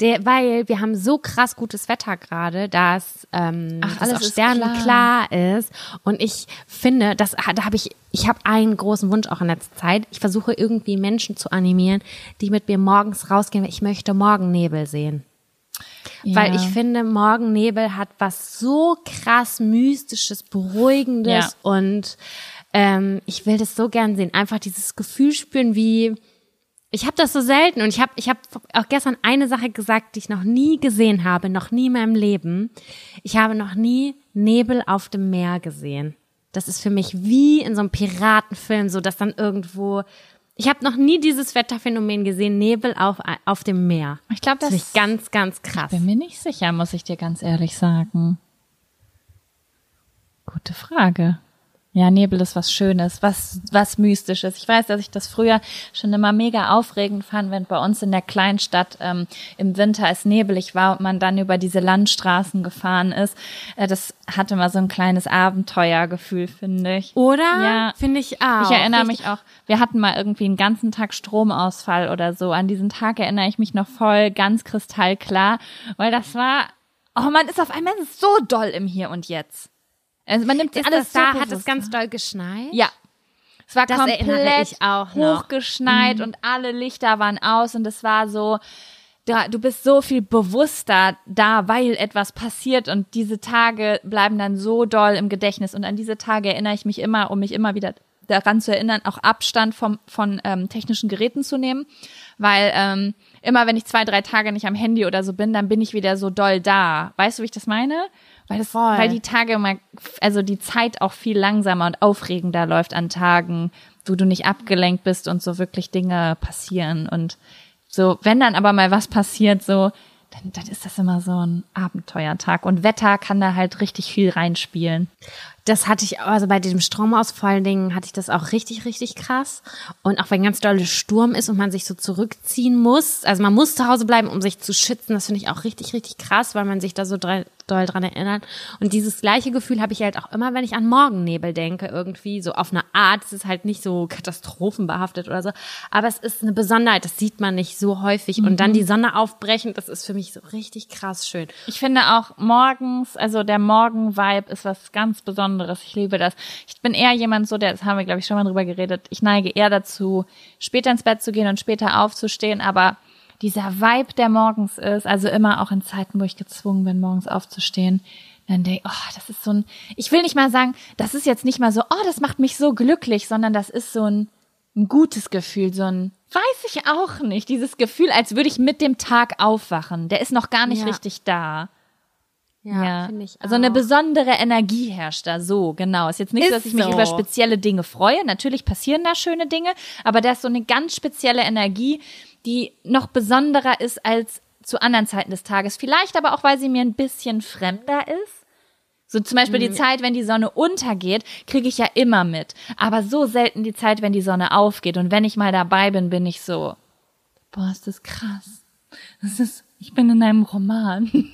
Der, weil wir haben so krass gutes Wetter gerade, dass ähm, Ach, alles auch sternenklar klar. ist. Und ich finde, das, da habe ich, ich habe einen großen Wunsch auch in letzter Zeit. Ich versuche irgendwie Menschen zu animieren, die mit mir morgens rausgehen. Ich möchte Morgennebel sehen. Ja. Weil ich finde, Morgennebel hat was so krass Mystisches, Beruhigendes ja. und ähm, ich will das so gern sehen. Einfach dieses Gefühl spüren, wie ich habe das so selten und ich habe ich hab auch gestern eine Sache gesagt, die ich noch nie gesehen habe, noch nie in meinem Leben. Ich habe noch nie Nebel auf dem Meer gesehen. Das ist für mich wie in so einem Piratenfilm, so dass dann irgendwo ich habe noch nie dieses Wetterphänomen gesehen, Nebel auf, auf dem Meer. Ich glaube, das, das ist ganz, ganz krass. Ich bin mir nicht sicher, muss ich dir ganz ehrlich sagen. Gute Frage. Ja, Nebel ist was Schönes, was, was Mystisches. Ich weiß, dass ich das früher schon immer mega aufregend fand, wenn bei uns in der Kleinstadt ähm, im Winter es nebelig war und man dann über diese Landstraßen gefahren ist. Äh, das hatte mal so ein kleines Abenteuergefühl, finde ich. Oder? Ja. Finde ich auch. Ich erinnere Richtig. mich auch, wir hatten mal irgendwie einen ganzen Tag Stromausfall oder so. An diesen Tag erinnere ich mich noch voll ganz kristallklar, weil das war, oh man ist auf einmal so doll im Hier und Jetzt. Also man nimmt ist alles da, hat es ganz doll geschneit? Ja. Es war das komplett hochgeschneit mhm. und alle Lichter waren aus und es war so, da, du bist so viel bewusster da, weil etwas passiert und diese Tage bleiben dann so doll im Gedächtnis und an diese Tage erinnere ich mich immer, um mich immer wieder daran zu erinnern, auch Abstand vom, von ähm, technischen Geräten zu nehmen, weil ähm, immer wenn ich zwei, drei Tage nicht am Handy oder so bin, dann bin ich wieder so doll da. Weißt du, wie ich das meine? Weil, das, weil die Tage immer, also die Zeit auch viel langsamer und aufregender läuft an Tagen, wo du nicht abgelenkt bist und so wirklich Dinge passieren und so, wenn dann aber mal was passiert, so, dann, dann ist das immer so ein Abenteuertag. Und Wetter kann da halt richtig viel reinspielen. Das hatte ich, also bei dem Stromausfall-Ding hatte ich das auch richtig, richtig krass. Und auch wenn ganz dolle Sturm ist und man sich so zurückziehen muss, also man muss zu Hause bleiben, um sich zu schützen, das finde ich auch richtig, richtig krass, weil man sich da so doll dran erinnert. Und dieses gleiche Gefühl habe ich halt auch immer, wenn ich an Morgennebel denke, irgendwie so auf eine Art. Es ist halt nicht so katastrophenbehaftet oder so, aber es ist eine Besonderheit, das sieht man nicht so häufig. Mhm. Und dann mhm. die Sonne aufbrechen, das ist für mich so richtig krass schön. Ich finde auch morgens, also der Morgen-Vibe ist was ganz Besonderes Besonderes. Ich liebe das. Ich bin eher jemand so, der, das haben wir, glaube ich, schon mal drüber geredet. Ich neige eher dazu, später ins Bett zu gehen und später aufzustehen, aber dieser Vibe, der morgens ist, also immer auch in Zeiten, wo ich gezwungen bin, morgens aufzustehen, dann denke ich, oh, das ist so ein, ich will nicht mal sagen, das ist jetzt nicht mal so, oh, das macht mich so glücklich, sondern das ist so ein, ein gutes Gefühl, so ein, weiß ich auch nicht, dieses Gefühl, als würde ich mit dem Tag aufwachen. Der ist noch gar nicht ja. richtig da. Ja, ja. finde ich. Auch. Also eine besondere Energie herrscht da so, genau. Ist jetzt nicht ist so, dass ich mich so. über spezielle Dinge freue. Natürlich passieren da schöne Dinge, aber da ist so eine ganz spezielle Energie, die noch besonderer ist als zu anderen Zeiten des Tages. Vielleicht aber auch, weil sie mir ein bisschen fremder ist. So zum Beispiel mhm. die Zeit, wenn die Sonne untergeht, kriege ich ja immer mit. Aber so selten die Zeit, wenn die Sonne aufgeht. Und wenn ich mal dabei bin, bin ich so, boah, ist das krass. Das ist, ich bin in einem Roman.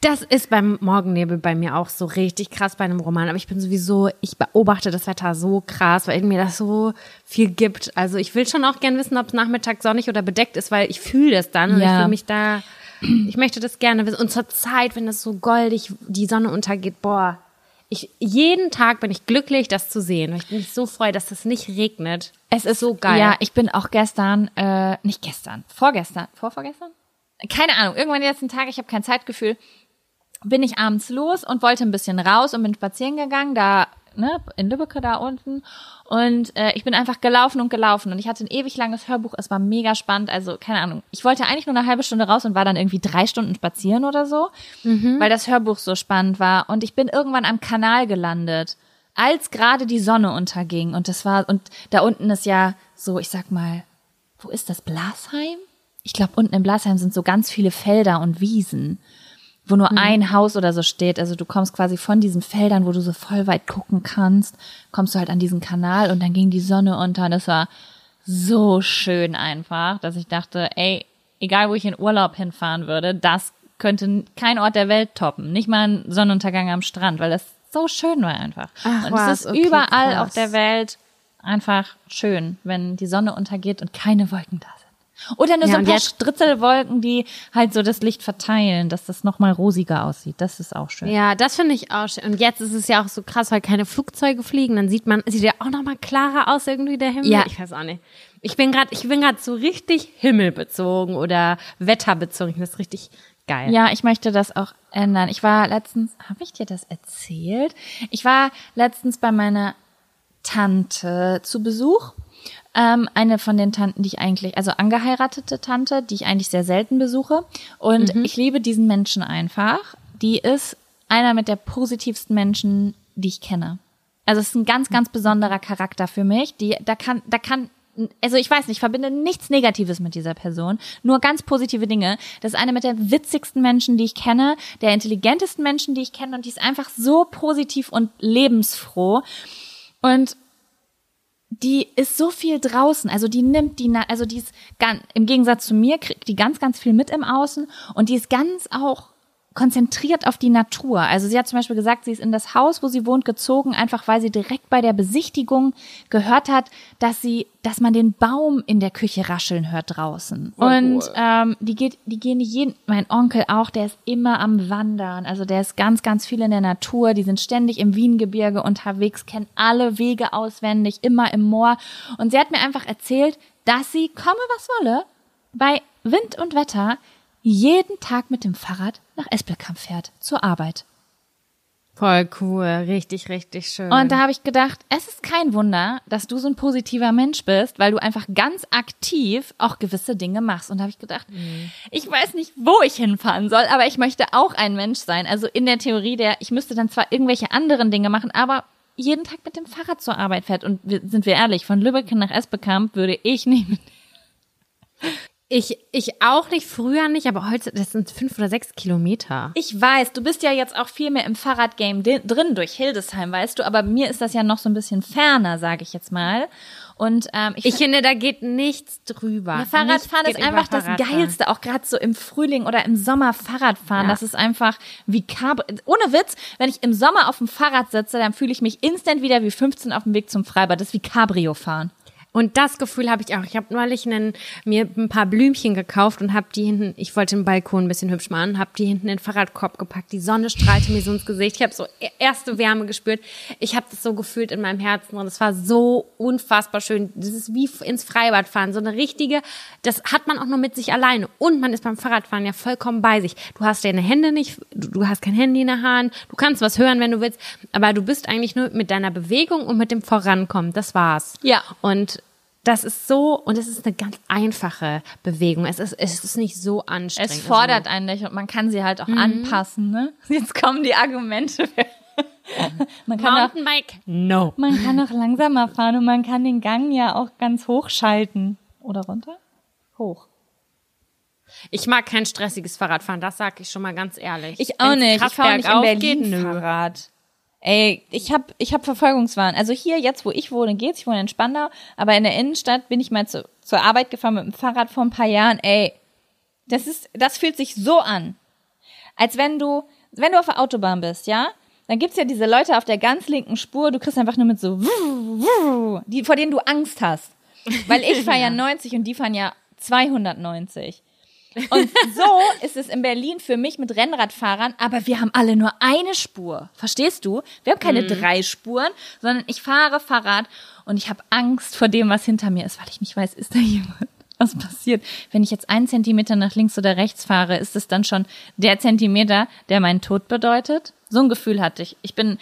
Das ist beim Morgennebel bei mir auch so richtig krass bei einem Roman. Aber ich bin sowieso, ich beobachte das Wetter so krass, weil mir das so viel gibt. Also ich will schon auch gern wissen, ob es Nachmittag sonnig oder bedeckt ist, weil ich fühle das dann und ja. ich fühle mich da, ich möchte das gerne wissen. Und zur Zeit, wenn es so goldig die Sonne untergeht, boah, ich, jeden Tag bin ich glücklich, das zu sehen. Ich bin mich so freue, dass es nicht regnet. Es ist so geil. Ja, ich bin auch gestern, äh, nicht gestern, vorgestern, vorvorgestern? Keine Ahnung, irgendwann die letzten Tage, ich habe kein Zeitgefühl, bin ich abends los und wollte ein bisschen raus und bin spazieren gegangen, da ne, in Lübbecke da unten. Und äh, ich bin einfach gelaufen und gelaufen und ich hatte ein ewig langes Hörbuch. Es war mega spannend. Also keine Ahnung. Ich wollte eigentlich nur eine halbe Stunde raus und war dann irgendwie drei Stunden spazieren oder so, mhm. weil das Hörbuch so spannend war. Und ich bin irgendwann am Kanal gelandet, als gerade die Sonne unterging. Und das war und da unten ist ja so, ich sag mal, wo ist das Blasheim? Ich glaube, unten im Blasheim sind so ganz viele Felder und Wiesen, wo nur mhm. ein Haus oder so steht. Also du kommst quasi von diesen Feldern, wo du so voll weit gucken kannst, kommst du halt an diesen Kanal und dann ging die Sonne unter und das war so schön einfach, dass ich dachte, ey, egal wo ich in Urlaub hinfahren würde, das könnte kein Ort der Welt toppen. Nicht mal ein Sonnenuntergang am Strand, weil das so schön war einfach. Ach, und was? es ist okay, überall krass. auf der Welt einfach schön, wenn die Sonne untergeht und keine Wolken da sind. Oder nur ja, so ein paar Stritzelwolken, die halt so das Licht verteilen, dass das nochmal rosiger aussieht. Das ist auch schön. Ja, das finde ich auch schön. Und jetzt ist es ja auch so krass, weil keine Flugzeuge fliegen. Dann sieht man, sieht ja auch nochmal klarer aus irgendwie der Himmel. Ja. Ich weiß auch nicht. Ich bin gerade, ich bin gerade so richtig himmelbezogen oder wetterbezogen. Ich finde das richtig geil. Ja, ich möchte das auch ändern. Ich war letztens, habe ich dir das erzählt? Ich war letztens bei meiner Tante zu Besuch ähm, eine von den Tanten, die ich eigentlich, also angeheiratete Tante, die ich eigentlich sehr selten besuche. Und mhm. ich liebe diesen Menschen einfach. Die ist einer mit der positivsten Menschen, die ich kenne. Also es ist ein ganz, ganz besonderer Charakter für mich. Die, da kann, da kann also ich weiß nicht, ich verbinde nichts Negatives mit dieser Person, nur ganz positive Dinge. Das ist eine mit der witzigsten Menschen, die ich kenne, der intelligentesten Menschen, die ich kenne und die ist einfach so positiv und lebensfroh. Und die ist so viel draußen, also die nimmt die, also die ist ganz, im Gegensatz zu mir, kriegt die ganz, ganz viel mit im Außen. Und die ist ganz auch konzentriert auf die Natur. Also sie hat zum Beispiel gesagt, sie ist in das Haus, wo sie wohnt, gezogen, einfach weil sie direkt bei der Besichtigung gehört hat, dass sie, dass man den Baum in der Küche rascheln hört draußen. Oh, und cool. ähm, die geht, die gehen nicht jeden, mein Onkel auch, der ist immer am Wandern. Also der ist ganz, ganz viel in der Natur. Die sind ständig im Wiengebirge unterwegs, kennen alle Wege auswendig, immer im Moor. Und sie hat mir einfach erzählt, dass sie, komme was wolle, bei Wind und Wetter jeden Tag mit dem Fahrrad nach Espelkamp fährt zur Arbeit. Voll cool, richtig, richtig schön. Und da habe ich gedacht, es ist kein Wunder, dass du so ein positiver Mensch bist, weil du einfach ganz aktiv auch gewisse Dinge machst. Und da habe ich gedacht, mhm. ich weiß nicht, wo ich hinfahren soll, aber ich möchte auch ein Mensch sein. Also in der Theorie der, ich müsste dann zwar irgendwelche anderen Dinge machen, aber jeden Tag mit dem Fahrrad zur Arbeit fährt. Und sind wir ehrlich, von Lübeck nach Esbekamp würde ich nicht mit ich, ich auch nicht, früher nicht, aber heute, das sind fünf oder sechs Kilometer. Ich weiß, du bist ja jetzt auch viel mehr im Fahrradgame drin durch Hildesheim, weißt du, aber mir ist das ja noch so ein bisschen ferner, sage ich jetzt mal. Und ähm, ich, ich finde, da geht nichts drüber. Ja, Fahrradfahren ist einfach das Geilste, auch gerade so im Frühling oder im Sommer Fahrradfahren. Ja. Das ist einfach wie Cabrio. Ohne Witz, wenn ich im Sommer auf dem Fahrrad sitze, dann fühle ich mich instant wieder wie 15 auf dem Weg zum Freibad. Das ist wie Cabrio fahren. Und das Gefühl habe ich auch. Ich habe neulich einen, mir ein paar Blümchen gekauft und habe die hinten, ich wollte den Balkon ein bisschen hübsch machen, habe die hinten in den Fahrradkorb gepackt. Die Sonne strahlte mir so ins Gesicht. Ich habe so e-, erste Wärme gespürt. Ich habe das so gefühlt in meinem Herzen und es war so unfassbar schön. Das ist wie ins Freibad fahren, so eine richtige, das hat man auch nur mit sich alleine. Und man ist beim Fahrradfahren ja vollkommen bei sich. Du hast deine Hände nicht, du, du hast kein Handy in der Hand, du kannst was hören, wenn du willst, aber du bist eigentlich nur mit deiner Bewegung und mit dem Vorankommen. Das war's. Ja. Und das ist so, und es ist eine ganz einfache Bewegung. Es ist, es ist nicht so anstrengend. Es fordert also, einen nicht und man kann sie halt auch mhm. anpassen, ne? Jetzt kommen die Argumente. man kann Mountainbike? Auch, no. Man kann auch langsamer fahren und man kann den Gang ja auch ganz hoch schalten. Oder runter? Hoch. Ich mag kein stressiges Fahrradfahren, das sag ich schon mal ganz ehrlich. Ich auch nicht. Ich fahre nicht in Berlin geht, Fahrrad. Ey, ich hab, ich hab Verfolgungswahn. Also hier, jetzt wo ich wohne, geht's. Ich wohne in Spandau. Aber in der Innenstadt bin ich mal zu, zur Arbeit gefahren mit dem Fahrrad vor ein paar Jahren. Ey, das ist, das fühlt sich so an. Als wenn du, wenn du auf der Autobahn bist, ja? Dann gibt's ja diese Leute auf der ganz linken Spur, du kriegst einfach nur mit so, die, vor denen du Angst hast. Weil ich fahre ja 90 und die fahren ja 290. Und so ist es in Berlin für mich mit Rennradfahrern, aber wir haben alle nur eine Spur. Verstehst du? Wir haben keine mhm. drei Spuren, sondern ich fahre Fahrrad und ich habe Angst vor dem, was hinter mir ist, weil ich nicht weiß, ist da jemand? Was passiert? Wenn ich jetzt einen Zentimeter nach links oder rechts fahre, ist es dann schon der Zentimeter, der meinen Tod bedeutet? So ein Gefühl hatte ich. Ich bin,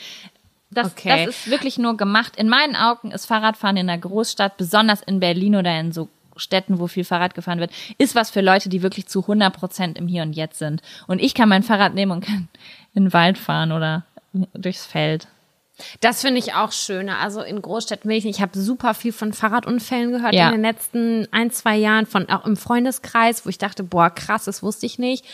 das, okay. das ist wirklich nur gemacht. In meinen Augen ist Fahrradfahren in einer Großstadt, besonders in Berlin oder in so Städten, wo viel Fahrrad gefahren wird, ist was für Leute, die wirklich zu 100 Prozent im Hier und Jetzt sind. Und ich kann mein Fahrrad nehmen und kann in den Wald fahren oder durchs Feld. Das finde ich auch schöner. Also in Großstädten will ich nicht. Ich habe super viel von Fahrradunfällen gehört ja. in den letzten ein, zwei Jahren, von auch im Freundeskreis, wo ich dachte, boah, krass, das wusste ich nicht.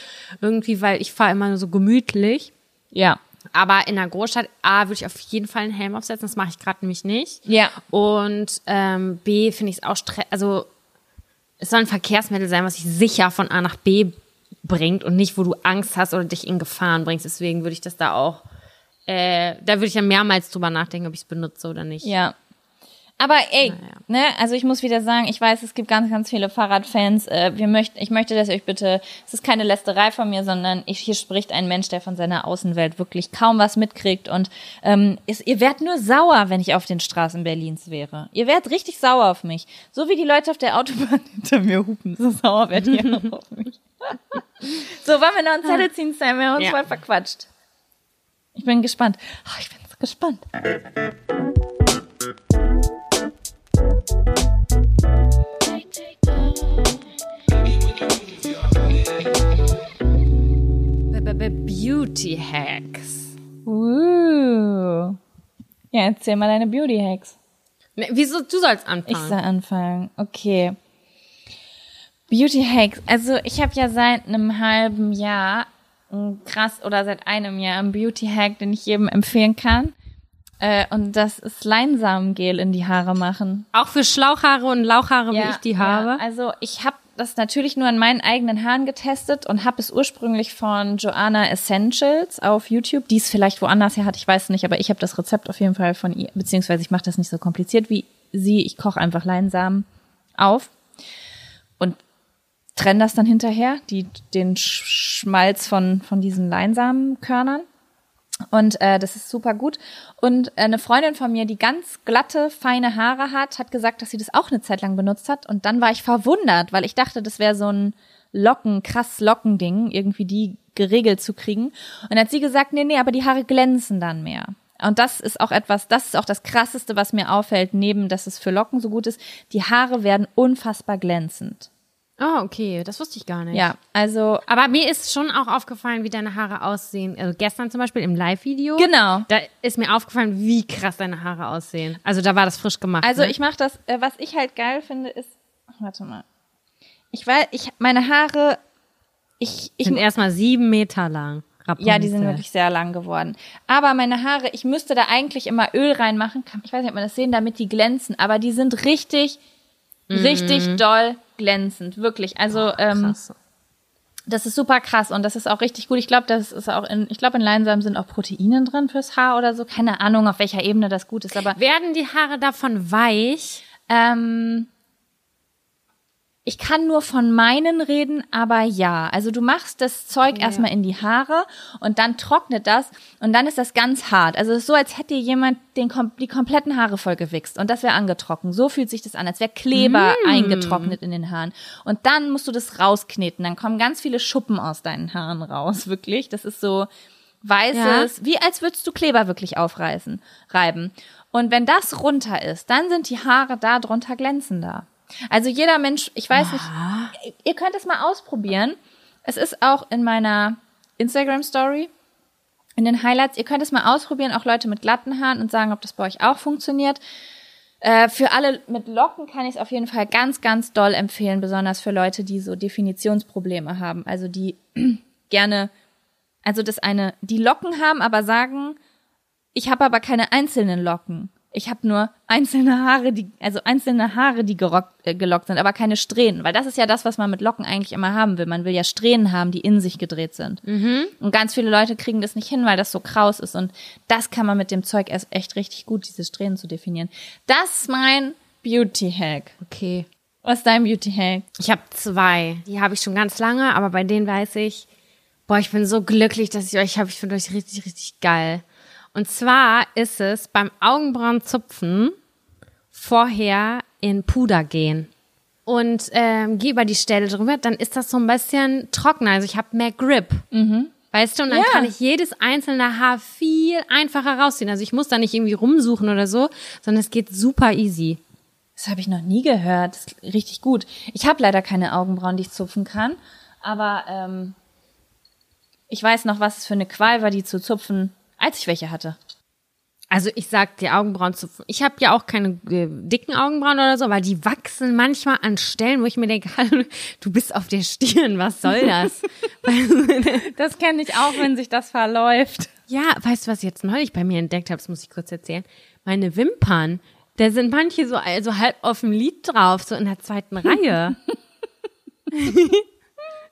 Irgendwie, weil ich fahre immer nur so gemütlich. Ja. Aber in der Großstadt, A, würde ich auf jeden Fall einen Helm aufsetzen. Das mache ich gerade nämlich nicht. Ja. Und ähm, B, finde ich es auch stress. Also es soll ein Verkehrsmittel sein, was dich sicher von A nach B bringt und nicht, wo du Angst hast oder dich in Gefahren bringst. Deswegen würde ich das da auch, äh, da würde ich ja mehrmals drüber nachdenken, ob ich es benutze oder nicht. Ja, aber ey, naja. ne, also ich muss wieder sagen, ich weiß, es gibt ganz, ganz viele Fahrradfans. Äh, wir möchten, ich möchte, dass ihr euch bitte, es ist keine Lästerei von mir, sondern ich, hier spricht ein Mensch, der von seiner Außenwelt wirklich kaum was mitkriegt. Und ähm, ist, ihr werdet nur sauer, wenn ich auf den Straßen Berlins wäre. Ihr werdet richtig sauer auf mich. So wie die Leute auf der Autobahn hinter mir hupen. So sauer werdet ihr auf mich. so, wollen wir noch einen Zettel ziehen, Sam? Wir haben uns ja. mal verquatscht. Ich bin gespannt. Oh, ich bin so gespannt. Beauty Hacks. Uh. Ja, erzähl mal deine Beauty Hacks. Ne, wieso? Du sollst anfangen. Ich soll anfangen. Okay. Beauty Hacks. Also ich habe ja seit einem halben Jahr krass oder seit einem Jahr einen Beauty Hack, den ich jedem empfehlen kann. Äh, und das ist Leinsamengel in die Haare machen. Auch für Schlauchhaare und Lauchhaare, ja, wie ich die habe. Ja. Also ich habe das natürlich nur an meinen eigenen Haaren getestet und habe es ursprünglich von Joanna Essentials auf YouTube, die es vielleicht woanders her hat, ich weiß nicht, aber ich habe das Rezept auf jeden Fall von ihr, beziehungsweise ich mache das nicht so kompliziert wie sie. Ich koche einfach Leinsamen auf und trenne das dann hinterher, die, den Schmalz von, von diesen Leinsamenkörnern und äh, das ist super gut. Und äh, eine Freundin von mir, die ganz glatte, feine Haare hat, hat gesagt, dass sie das auch eine Zeit lang benutzt hat. Und dann war ich verwundert, weil ich dachte, das wäre so ein Locken, krass Lockending, irgendwie die geregelt zu kriegen. Und hat sie gesagt, nee, nee, aber die Haare glänzen dann mehr. Und das ist auch etwas, das ist auch das krasseste, was mir auffällt, neben, dass es für Locken so gut ist. Die Haare werden unfassbar glänzend. Oh, okay, das wusste ich gar nicht. Ja, also. Aber mir ist schon auch aufgefallen, wie deine Haare aussehen. Also gestern zum Beispiel im Live-Video. Genau. Da ist mir aufgefallen, wie krass deine Haare aussehen. Also da war das frisch gemacht. Also ne? ich mache das, äh, was ich halt geil finde, ist, warte mal. Ich weiß, ich, meine Haare, ich, ich sind erstmal sieben Meter lang. Rapunzel. Ja, die sind wirklich sehr lang geworden. Aber meine Haare, ich müsste da eigentlich immer Öl reinmachen. Ich weiß nicht, ob man das sehen, damit die glänzen. Aber die sind richtig, mhm. richtig doll glänzend. Wirklich. Also, oh, ähm, das ist super krass und das ist auch richtig gut. Ich glaube, das ist auch in, ich glaube, in Leinsamen sind auch Proteine drin fürs Haar oder so. Keine Ahnung, auf welcher Ebene das gut ist, aber. Werden die Haare davon weich? Ähm, ich kann nur von meinen reden, aber ja. Also du machst das Zeug ja. erstmal in die Haare und dann trocknet das und dann ist das ganz hart. Also es ist so, als hätte jemand den, die kompletten Haare voll gewichst und das wäre angetrocknet. So fühlt sich das an, als wäre Kleber mm. eingetrocknet in den Haaren. Und dann musst du das rauskneten. Dann kommen ganz viele Schuppen aus deinen Haaren raus, wirklich. Das ist so weißes, ja. wie als würdest du Kleber wirklich aufreißen, reiben. Und wenn das runter ist, dann sind die Haare da drunter glänzender. Also jeder Mensch, ich weiß ah. nicht, ihr könnt es mal ausprobieren. Es ist auch in meiner Instagram Story, in den Highlights. Ihr könnt es mal ausprobieren, auch Leute mit glatten Haaren und sagen, ob das bei euch auch funktioniert. Äh, für alle mit Locken kann ich es auf jeden Fall ganz, ganz doll empfehlen, besonders für Leute, die so Definitionsprobleme haben. Also die gerne, also das eine, die Locken haben, aber sagen, ich habe aber keine einzelnen Locken. Ich habe nur einzelne Haare, die also einzelne Haare, die gerockt, äh, gelockt sind, aber keine Strähnen, weil das ist ja das, was man mit Locken eigentlich immer haben will. Man will ja Strähnen haben, die in sich gedreht sind. Mhm. Und ganz viele Leute kriegen das nicht hin, weil das so kraus ist und das kann man mit dem Zeug erst echt richtig gut, diese Strähnen zu definieren. Das ist mein Beauty Hack. Okay. Was ist dein Beauty Hack? Ich habe zwei. Die habe ich schon ganz lange, aber bei denen weiß ich, boah, ich bin so glücklich, dass ich euch habe. Ich finde euch richtig, richtig geil. Und zwar ist es beim Augenbrauenzupfen vorher in Puder gehen und ähm, gehe über die Stelle drüber, dann ist das so ein bisschen trockener. Also ich habe mehr Grip. Mhm. Weißt du, und dann ja. kann ich jedes einzelne Haar viel einfacher rausziehen. Also ich muss da nicht irgendwie rumsuchen oder so, sondern es geht super easy. Das habe ich noch nie gehört. Das ist richtig gut. Ich habe leider keine Augenbrauen, die ich zupfen kann, aber ähm, ich weiß noch, was es für eine Qual war, die zu zupfen als ich welche hatte. Also ich sag die Augenbrauen zu. Ich habe ja auch keine äh, dicken Augenbrauen oder so, weil die wachsen manchmal an Stellen, wo ich mir denke, du bist auf der Stirn, was soll das? das kenne ich auch, wenn sich das verläuft. Ja, weißt du, was ich jetzt neulich bei mir entdeckt habe? Das muss ich kurz erzählen. Meine Wimpern, da sind manche so also halb auf dem Lied drauf, so in der zweiten Reihe.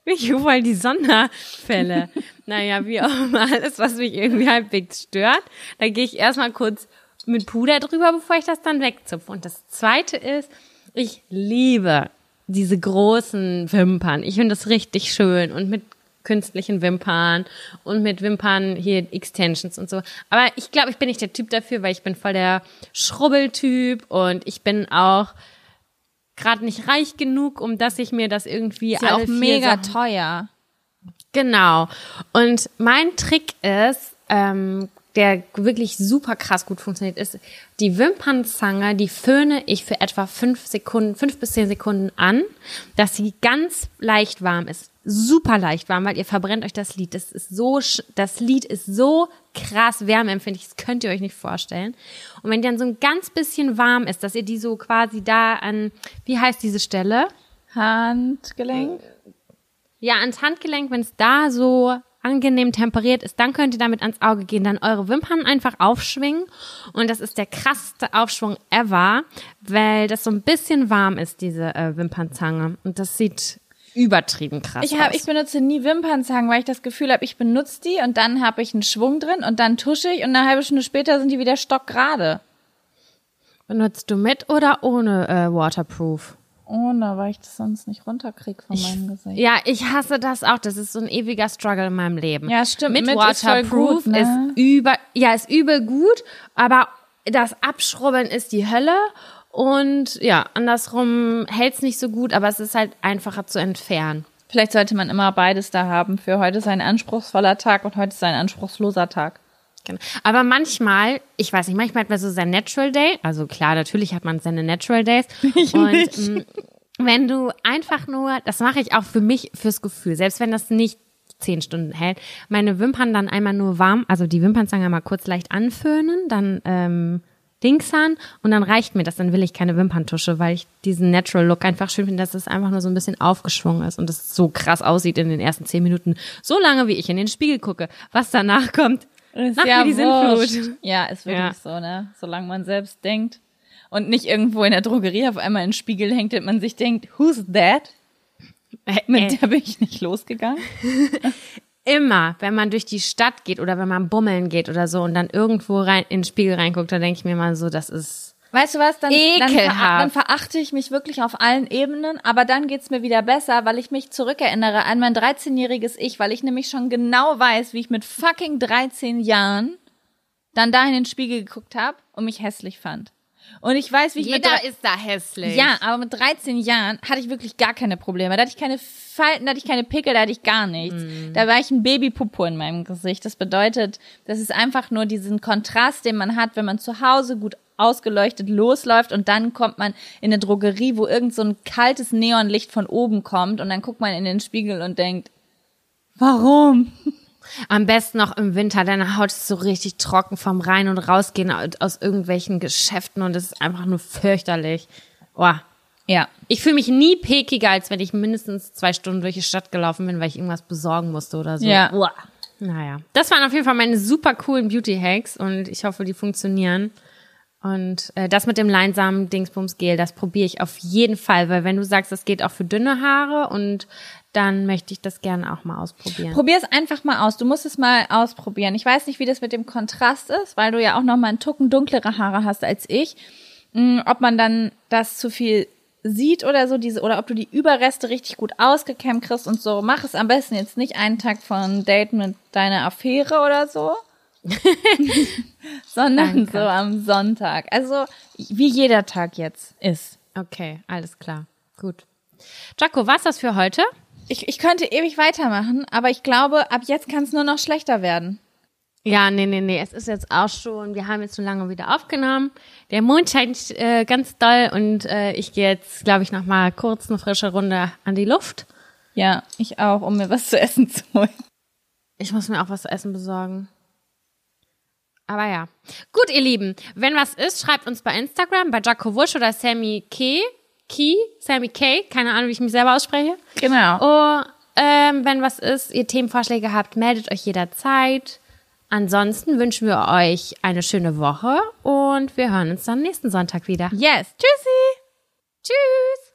Mich voll die Sonderfälle. naja, wie auch immer, alles, was mich irgendwie halbwegs stört. Da gehe ich erstmal kurz mit Puder drüber, bevor ich das dann wegzupfe. Und das zweite ist, ich liebe diese großen Wimpern. Ich finde das richtig schön und mit künstlichen Wimpern und mit Wimpern hier Extensions und so. Aber ich glaube, ich bin nicht der Typ dafür, weil ich bin voll der Schrubbeltyp und ich bin auch gerade nicht reich genug, um dass ich mir das irgendwie ist ja auch mega Sachen teuer. Genau. Und mein Trick ist, ähm, der wirklich super krass gut funktioniert, ist die Wimpernzange, die föhne ich für etwa fünf Sekunden, fünf bis zehn Sekunden an, dass sie ganz leicht warm ist. Super leicht warm, weil ihr verbrennt euch das Lid. Das ist so, das Lid ist so krass wärmeempfindlich, das könnt ihr euch nicht vorstellen. Und wenn die dann so ein ganz bisschen warm ist, dass ihr die so quasi da an, wie heißt diese Stelle? Handgelenk? Ja, ans Handgelenk, wenn es da so angenehm temperiert ist, dann könnt ihr damit ans Auge gehen, dann eure Wimpern einfach aufschwingen und das ist der krasseste Aufschwung ever, weil das so ein bisschen warm ist, diese äh, Wimpernzange und das sieht übertrieben krass ich hab, Ich benutze nie Wimpernzangen, weil ich das Gefühl habe, ich benutze die und dann habe ich einen Schwung drin und dann tusche ich und eine halbe Stunde später sind die wieder stockgerade. Benutzt du mit oder ohne äh, Waterproof? ohne, weil ich das sonst nicht runterkriege von meinem Gesicht. Ja, ich hasse das auch. Das ist so ein ewiger Struggle in meinem Leben. Ja, stimmt. Mit, mit Waterproof ist, gut, ne? ist über, ja, ist übel gut, aber das Abschrubbeln ist die Hölle. Und ja, andersrum hält's nicht so gut, aber es ist halt einfacher zu entfernen. Vielleicht sollte man immer beides da haben. Für heute ist ein anspruchsvoller Tag und heute ist ein anspruchsloser Tag. Genau. Aber manchmal, ich weiß nicht, manchmal hat man so sein Natural Day. Also klar, natürlich hat man seine Natural Days. Ich und nicht. Mm, wenn du einfach nur, das mache ich auch für mich, fürs Gefühl, selbst wenn das nicht zehn Stunden hält, meine Wimpern dann einmal nur warm, also die Wimpernzange mal kurz leicht anföhnen, dann ähm, Dingsan und dann reicht mir das, dann will ich keine Wimperntusche, weil ich diesen Natural Look einfach schön finde, dass es einfach nur so ein bisschen aufgeschwungen ist und es so krass aussieht in den ersten zehn Minuten. So lange, wie ich in den Spiegel gucke. Was danach kommt, ist Nach ja die Sinnflut. Ja, ist wirklich ja. so, ne? Solange man selbst denkt und nicht irgendwo in der Drogerie auf einmal ein Spiegel hängt und man sich denkt, who's that? Äh, Mit äh. der bin ich nicht losgegangen. Immer, wenn man durch die Stadt geht oder wenn man bummeln geht oder so und dann irgendwo rein in den Spiegel reinguckt, dann denke ich mir mal so, das ist Weißt du was, dann, dann, dann, verachte ich mich wirklich auf allen Ebenen, aber dann geht's mir wieder besser, weil ich mich zurückerinnere an mein 13-jähriges Ich, weil ich nämlich schon genau weiß, wie ich mit fucking 13 Jahren dann da in den Spiegel geguckt habe und mich hässlich fand. Und ich weiß, wie ich Jeder mit ist da hässlich. Ja, aber mit 13 Jahren hatte ich wirklich gar keine Probleme. Da hatte ich keine Falten, da hatte ich keine Pickel, da hatte ich gar nichts. Mm. Da war ich ein Babypupo in meinem Gesicht. Das bedeutet, das ist einfach nur diesen Kontrast, den man hat, wenn man zu Hause gut ausgeleuchtet losläuft und dann kommt man in eine Drogerie, wo irgend so ein kaltes Neonlicht von oben kommt und dann guckt man in den Spiegel und denkt, warum? Am besten noch im Winter, deine Haut ist so richtig trocken vom Rein- und Rausgehen aus irgendwelchen Geschäften und es ist einfach nur fürchterlich. Boah. Ja. Ich fühle mich nie pekiger, als wenn ich mindestens zwei Stunden durch die Stadt gelaufen bin, weil ich irgendwas besorgen musste oder so. Ja. Boah. Naja. Das waren auf jeden Fall meine super coolen Beauty-Hacks und ich hoffe, die funktionieren. Und äh, das mit dem leinsamen Dingsbums Gel, das probiere ich auf jeden Fall, weil wenn du sagst, das geht auch für dünne Haare und dann möchte ich das gerne auch mal ausprobieren. Probier es einfach mal aus. Du musst es mal ausprobieren. Ich weiß nicht, wie das mit dem Kontrast ist, weil du ja auch noch mal einen Tucken dunklere Haare hast als ich. Hm, ob man dann das zu viel sieht oder so, diese, oder ob du die Überreste richtig gut ausgekämmt kriegst und so. Mach es am besten jetzt nicht einen Tag von Date mit deiner Affäre oder so. sondern Danke. so am Sonntag. Also wie jeder Tag jetzt ist. Okay, alles klar. Gut. Jaco, war's das für heute? Ich, ich könnte ewig weitermachen, aber ich glaube, ab jetzt kann es nur noch schlechter werden. Ja, nee, nee, nee. Es ist jetzt auch schon, wir haben jetzt schon lange wieder aufgenommen. Der Mond scheint äh, ganz doll und äh, ich gehe jetzt, glaube ich, noch mal kurz eine frische Runde an die Luft. Ja, ich auch, um mir was zu essen zu holen. Ich muss mir auch was zu essen besorgen. Aber ja. Gut, ihr Lieben, wenn was ist, schreibt uns bei Instagram, bei Jaco Wusch oder Sammy K. Key, Sammy K. Keine Ahnung, wie ich mich selber ausspreche. Genau. Oh, ähm, wenn was ist, ihr Themenvorschläge habt, meldet euch jederzeit. Ansonsten wünschen wir euch eine schöne Woche und wir hören uns dann nächsten Sonntag wieder. Yes. Tschüssi. Tschüss.